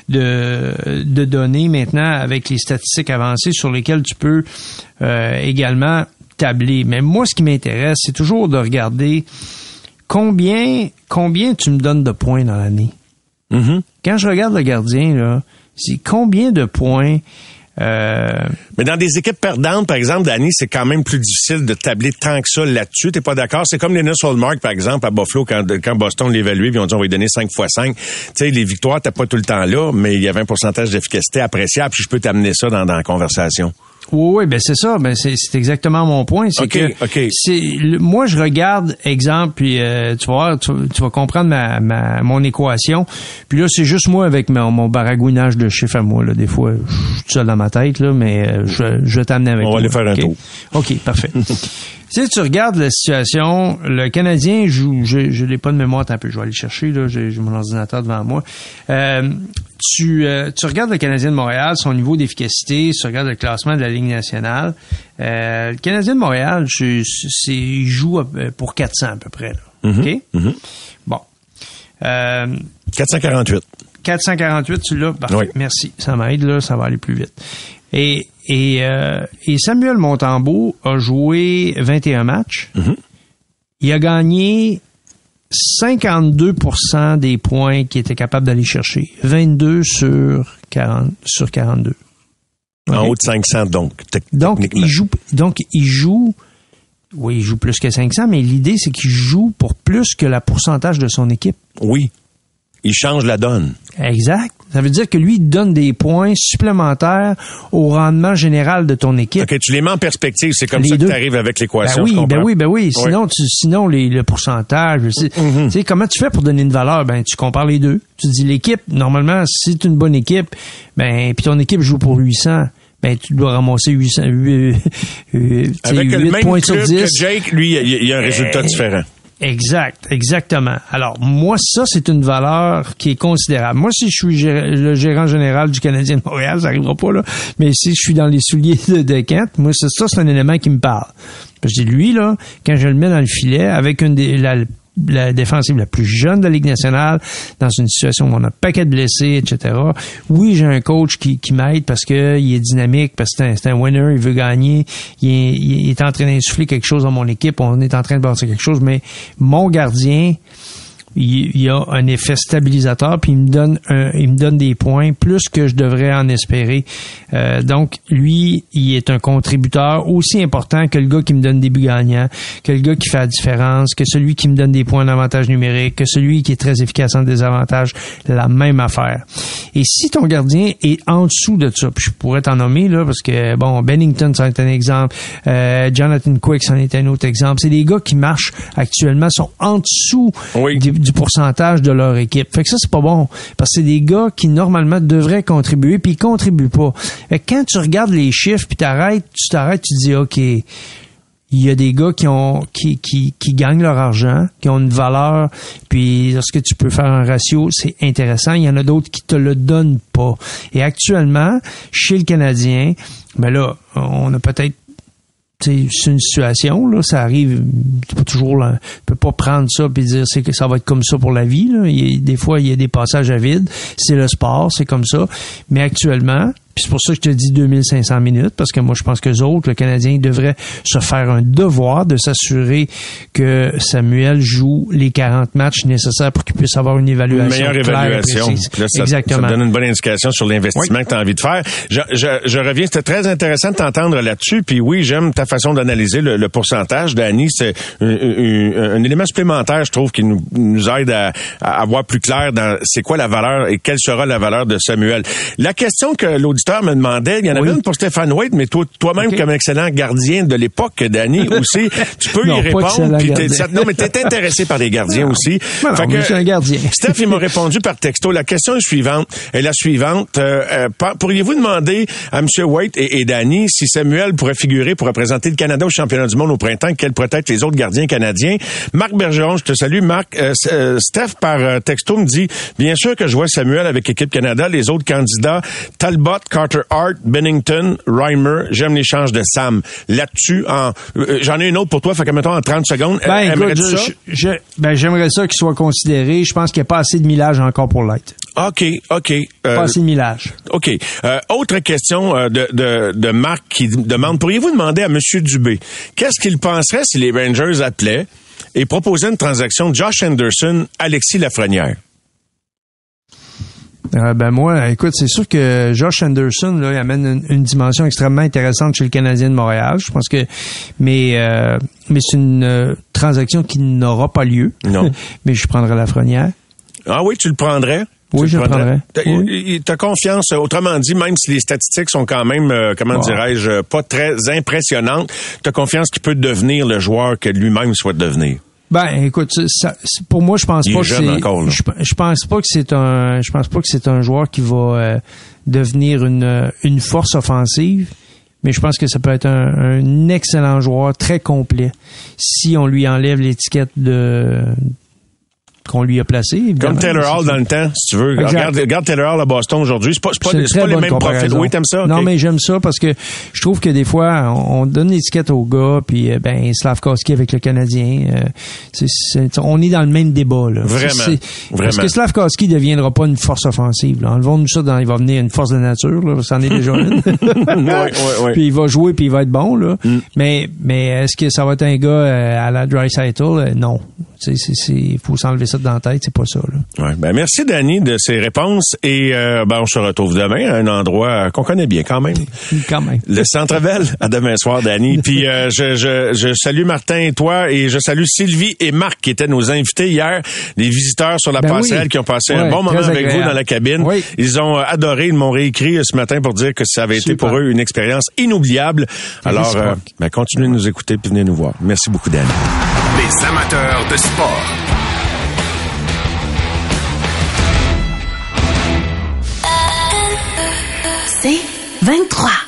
Speaker 9: de, de données maintenant avec les statistiques avancées sur lesquelles tu peux euh, également tabler. Mais moi, ce qui m'intéresse, c'est toujours de regarder combien, combien tu me donnes de points dans l'année.
Speaker 3: Mm-hmm.
Speaker 9: Quand je regarde le gardien, là, c'est combien de points euh,
Speaker 3: Mais dans des équipes perdantes, par exemple, Danny, c'est quand même plus difficile de tabler tant que ça là-dessus. T'es pas d'accord? C'est comme Linus Hallmark, par exemple, à Buffalo, quand, Boston l'évaluait, puis ont dit on va lui donner 5 x 5. Tu sais, les victoires, t'as pas tout le temps là, mais il y avait un pourcentage d'efficacité appréciable, puis je peux t'amener ça dans, dans la conversation.
Speaker 9: Oui, oui, ben c'est ça. Ben c'est, c'est exactement mon point. C'est que
Speaker 3: OK.
Speaker 9: c'est le- moi je regarde exemple puis euh, tu vas voir, tu, tu vas comprendre ma, ma mon équation. Puis là c'est juste moi avec mon, mon baragouinage de chiffres à moi là. Des fois je suis tout seul dans ma tête là, mais euh, je, je vais t'amener avec.
Speaker 3: On va aller faire un tour.
Speaker 9: Ok, parfait. *laughs* si tu regardes la situation, le Canadien joue. Je, je l'ai pas de mémoire, un peu, je vais aller le chercher là. J'ai, j'ai mon ordinateur devant moi. Euh, tu, euh, tu regardes le Canadien de Montréal, son niveau d'efficacité, tu regardes le classement de la Ligue nationale. Euh, le Canadien de Montréal, c'est, il joue à- pour 400 à peu près. Là.
Speaker 3: Mhm,
Speaker 9: OK? Bon. Euh,
Speaker 3: 448.
Speaker 9: 448, tu l'as? Parfait.
Speaker 3: Oui.
Speaker 9: Merci. Ça m'aide, là, ça va aller plus vite. Et, et, euh, et Samuel Montembeau a joué 21 matchs. Il a gagné 52% des points qu'il était capable d'aller chercher. 22 sur 40, sur 42.
Speaker 3: En haut de 500, donc.
Speaker 9: Donc, il joue, donc, il joue, oui, il joue plus que 500, mais l'idée, c'est qu'il joue pour plus que la pourcentage de son équipe.
Speaker 3: Oui. Il change la donne.
Speaker 9: Exact. Ça veut dire que lui, il donne des points supplémentaires au rendement général de ton équipe.
Speaker 3: OK, tu les mets en perspective. C'est comme
Speaker 9: Les
Speaker 3: ça
Speaker 9: deux.
Speaker 3: que tu arrives avec
Speaker 9: Ben
Speaker 3: l'équation.
Speaker 9: oui,
Speaker 3: je comprends.
Speaker 9: ben oui, ben oui.
Speaker 3: Oui.
Speaker 9: Sinon, tu, sinon les, le pourcentage.
Speaker 3: Mm-hmm.
Speaker 9: tu sais, comment tu fais pour donner une valeur? Ben, tu compares les deux. Tu dis l'équipe. Normalement, si c'est une bonne équipe, ben, puis ton équipe joue pour 800, ben, tu dois ramasser 800, euh, euh, tu sais,
Speaker 3: Avec le
Speaker 9: 8
Speaker 3: même
Speaker 9: points sur
Speaker 3: club
Speaker 9: 10.
Speaker 3: que Jake, lui, il y a- il y a un résultat
Speaker 9: Euh,
Speaker 3: différent.
Speaker 9: Exact, exactement. Alors, moi, ça, c'est une valeur qui est considérable. Moi, si je suis le gérant général du Canadien de Montréal, ça arrivera pas, là. Mais si je suis dans les souliers de, de moi, c'est ça, c'est un élément qui me parle. Parce que lui, là, quand je le mets dans le filet, avec une des, la défensive la plus jeune de la Ligue nationale, dans une situation où on a un paquet de blessés, etc. Oui, j'ai un coach qui, qui m'aide parce que il est dynamique, parce que c'est un, un winner, il veut gagner, il est, il est en train d'insuffler quelque chose dans mon équipe, on est en train de bâtir quelque chose, mais mon gardien, il, il a un effet stabilisateur puis il me donne un- il me donne des points plus que je devrais en espérer. Euh, donc lui, il est un contributeur aussi important que le gars qui me donne des buts gagnants, que le gars qui fait la différence, que celui qui me donne des points d'avantage numérique, que celui qui est très efficace en désavantage, la même affaire. Et si ton gardien est en dessous de ça, puis je pourrais t'en nommer là parce que bon, Bennington ça est un exemple, euh, Jonathan Quick c'en est un autre exemple. C'est des gars qui marchent actuellement sont en dessous du, du pourcentage de leur équipe. Fait que ça c'est pas bon parce que c'est des gars qui normalement devraient contribuer puis ils contribuent pas. Fait que quand tu regardes les chiffres puis t'arrêtes, tu t'arrêtes, tu te dis OK, il y a des gars qui ont qui, qui, qui gagnent leur argent, qui ont une valeur, puis lorsque tu peux faire un ratio, c'est intéressant. Il y en a d'autres qui te le donnent pas. Et actuellement, chez le Canadien, ben là, on a peut-être c'est une situation là, ça arrive, tu peux toujours, là, tu peux pas prendre ça puis dire c'est que ça va être comme ça pour la vie. Là. Des fois, il y a des passages à vide. C'est le sport, c'est comme ça. Mais actuellement, Puis c'est pour ça que je te dis 2500 minutes, parce que moi, je pense que les autres, le Canadien, devrait se faire un devoir de s'assurer que Samuel joue les 40 matchs nécessaires pour qu'il puisse avoir une évaluation
Speaker 3: Une meilleure
Speaker 9: claire et
Speaker 3: évaluation.
Speaker 9: précise.
Speaker 3: Là, ça,
Speaker 9: Exactement.
Speaker 3: ça donne une bonne indication sur l'investissement que tu as envie de faire. Je, je, je reviens, c'était très intéressant de t'entendre là-dessus. Puis oui, j'aime ta façon d'analyser le, le pourcentage. Danny, c'est un, un- un élément supplémentaire, je trouve, qui nous, nous aide à, à avoir plus clair dans c'est quoi la valeur et quelle sera la valeur de Samuel. La question que l'auditeur me demandait, il y en avait
Speaker 9: Oui.
Speaker 3: une pour Stéphane White, mais toi, toi-même,
Speaker 9: Ok.
Speaker 3: comme excellent gardien de l'époque, Danny, *laughs* aussi, tu peux
Speaker 9: Non,
Speaker 3: y répondre. puis t'es- ça- non, mais t'es intéressé par les gardiens aussi.
Speaker 9: Non, non,
Speaker 3: Fait
Speaker 9: mais je suis un gardien. *laughs*
Speaker 3: Steph, il m'a répondu par texto. La question est suivante. Est la suivante. Euh, euh, Pourriez-vous demander à M. White et, et Danny si Samuel pourrait figurer pour représenter le Canada au championnat du monde au printemps, quels pourraient être les autres gardiens canadiens? Marc Bergeron, je te salue. Marc, euh, euh, Steph, par euh, texto, me dit, bien sûr que je vois Samuel avec l'équipe Canada, les autres candidats, Talbot, Carter Hart, Bennington, Reimer, j'aime l'échange de Sam. Là-dessus, en, euh, j'en ai une autre pour toi, fait que mettons en 30 secondes.
Speaker 9: Ben, écoute,
Speaker 3: ça?
Speaker 9: je- je- ben, j'aimerais ça qu'il soit considéré. Je pense qu'il n'y a pas assez de millage encore pour l'être.
Speaker 3: OK, OK. Euh,
Speaker 9: Pas assez de millage.
Speaker 3: OK. Euh, autre question de, de, de Marc qui demande, pourriez-vous demander à M. Dubé, qu'est-ce qu'il penserait si les Rangers appelaient et proposaient une transaction de Josh Anderson, Alexis Lafrenière?
Speaker 9: Euh, ben moi, écoute, c'est sûr que Josh Anderson là, il amène une, une dimension extrêmement intéressante chez le Canadien de Montréal. Je pense que, mais mais c'est une euh, transaction qui n'aura pas lieu.
Speaker 3: Non. *laughs*
Speaker 9: mais je prendrai la frenière.
Speaker 3: Ah oui, tu le prendrais?
Speaker 9: Oui, je le prendrais.
Speaker 3: T'as
Speaker 9: Oui.
Speaker 3: t'as confiance, euh, autrement dit, même si les statistiques sont quand même, euh, comment dirais-je, euh, pas très impressionnantes, t'as confiance qu'il peut devenir le joueur que lui-même souhaite devenir.
Speaker 9: Ben, écoute, ça- pour moi, je pense
Speaker 3: Il
Speaker 9: pas
Speaker 3: est
Speaker 9: que
Speaker 3: jeune encore.
Speaker 9: Je, je pense pas que c'est un. Je pense pas que c'est un joueur qui va euh, devenir une une force offensive. Mais je pense que ça peut être un, un excellent joueur, très complet, si on lui enlève l'étiquette de qu'on lui a évidemment.
Speaker 3: Comme Taylor Hall dans le temps, si tu veux. Regarde, regarde Taylor Hall à Boston aujourd'hui. C'est pas, pas, les mêmes profils. Oui, t'aimes ça?
Speaker 9: Non, mais j'aime ça parce que je trouve que des fois, on, on donne l'étiquette au gars, puis euh, ben Slavkovski avec le Canadien, euh, on est dans le même débat. Là.
Speaker 3: Vraiment.
Speaker 9: C'est-
Speaker 3: Vraiment.
Speaker 9: Parce que Slavkovski ne deviendra pas une force offensive. Enlevons-nous ça, dans, il va venir une force de nature, là, c'en est déjà une. *laughs* *laughs*
Speaker 3: Ouais, ouais, ouais.
Speaker 9: Puis il va jouer, puis il va être bon. Là. Mais, mais est-ce que ça va être un gars euh, à la Dry Cycle? Non. Il faut s'enlever ça dans la tête, c'est pas ça. Là.
Speaker 3: Ouais, ben merci Danny de ces réponses et euh, ben on se retrouve demain à un endroit qu'on connaît bien quand même. *laughs*
Speaker 9: Quand même.
Speaker 3: Le Centre Bell à demain soir Danny. *laughs* Puis euh, je, je, je salue Martin et toi et je salue Sylvie et Marc qui étaient nos invités hier, les visiteurs sur la
Speaker 9: Ben
Speaker 3: passerelle
Speaker 9: oui.
Speaker 3: qui ont passé un bon moment avec vous dans la cabine.
Speaker 9: Oui.
Speaker 3: Ils ont euh, adoré, ils m'ont réécrit euh, ce matin pour dire que ça avait été pour eux une expérience inoubliable. Alors euh, ben, continuez de nous écouter puis venez nous voir. Merci beaucoup Danny.
Speaker 2: Les amateurs de sport.
Speaker 1: 23.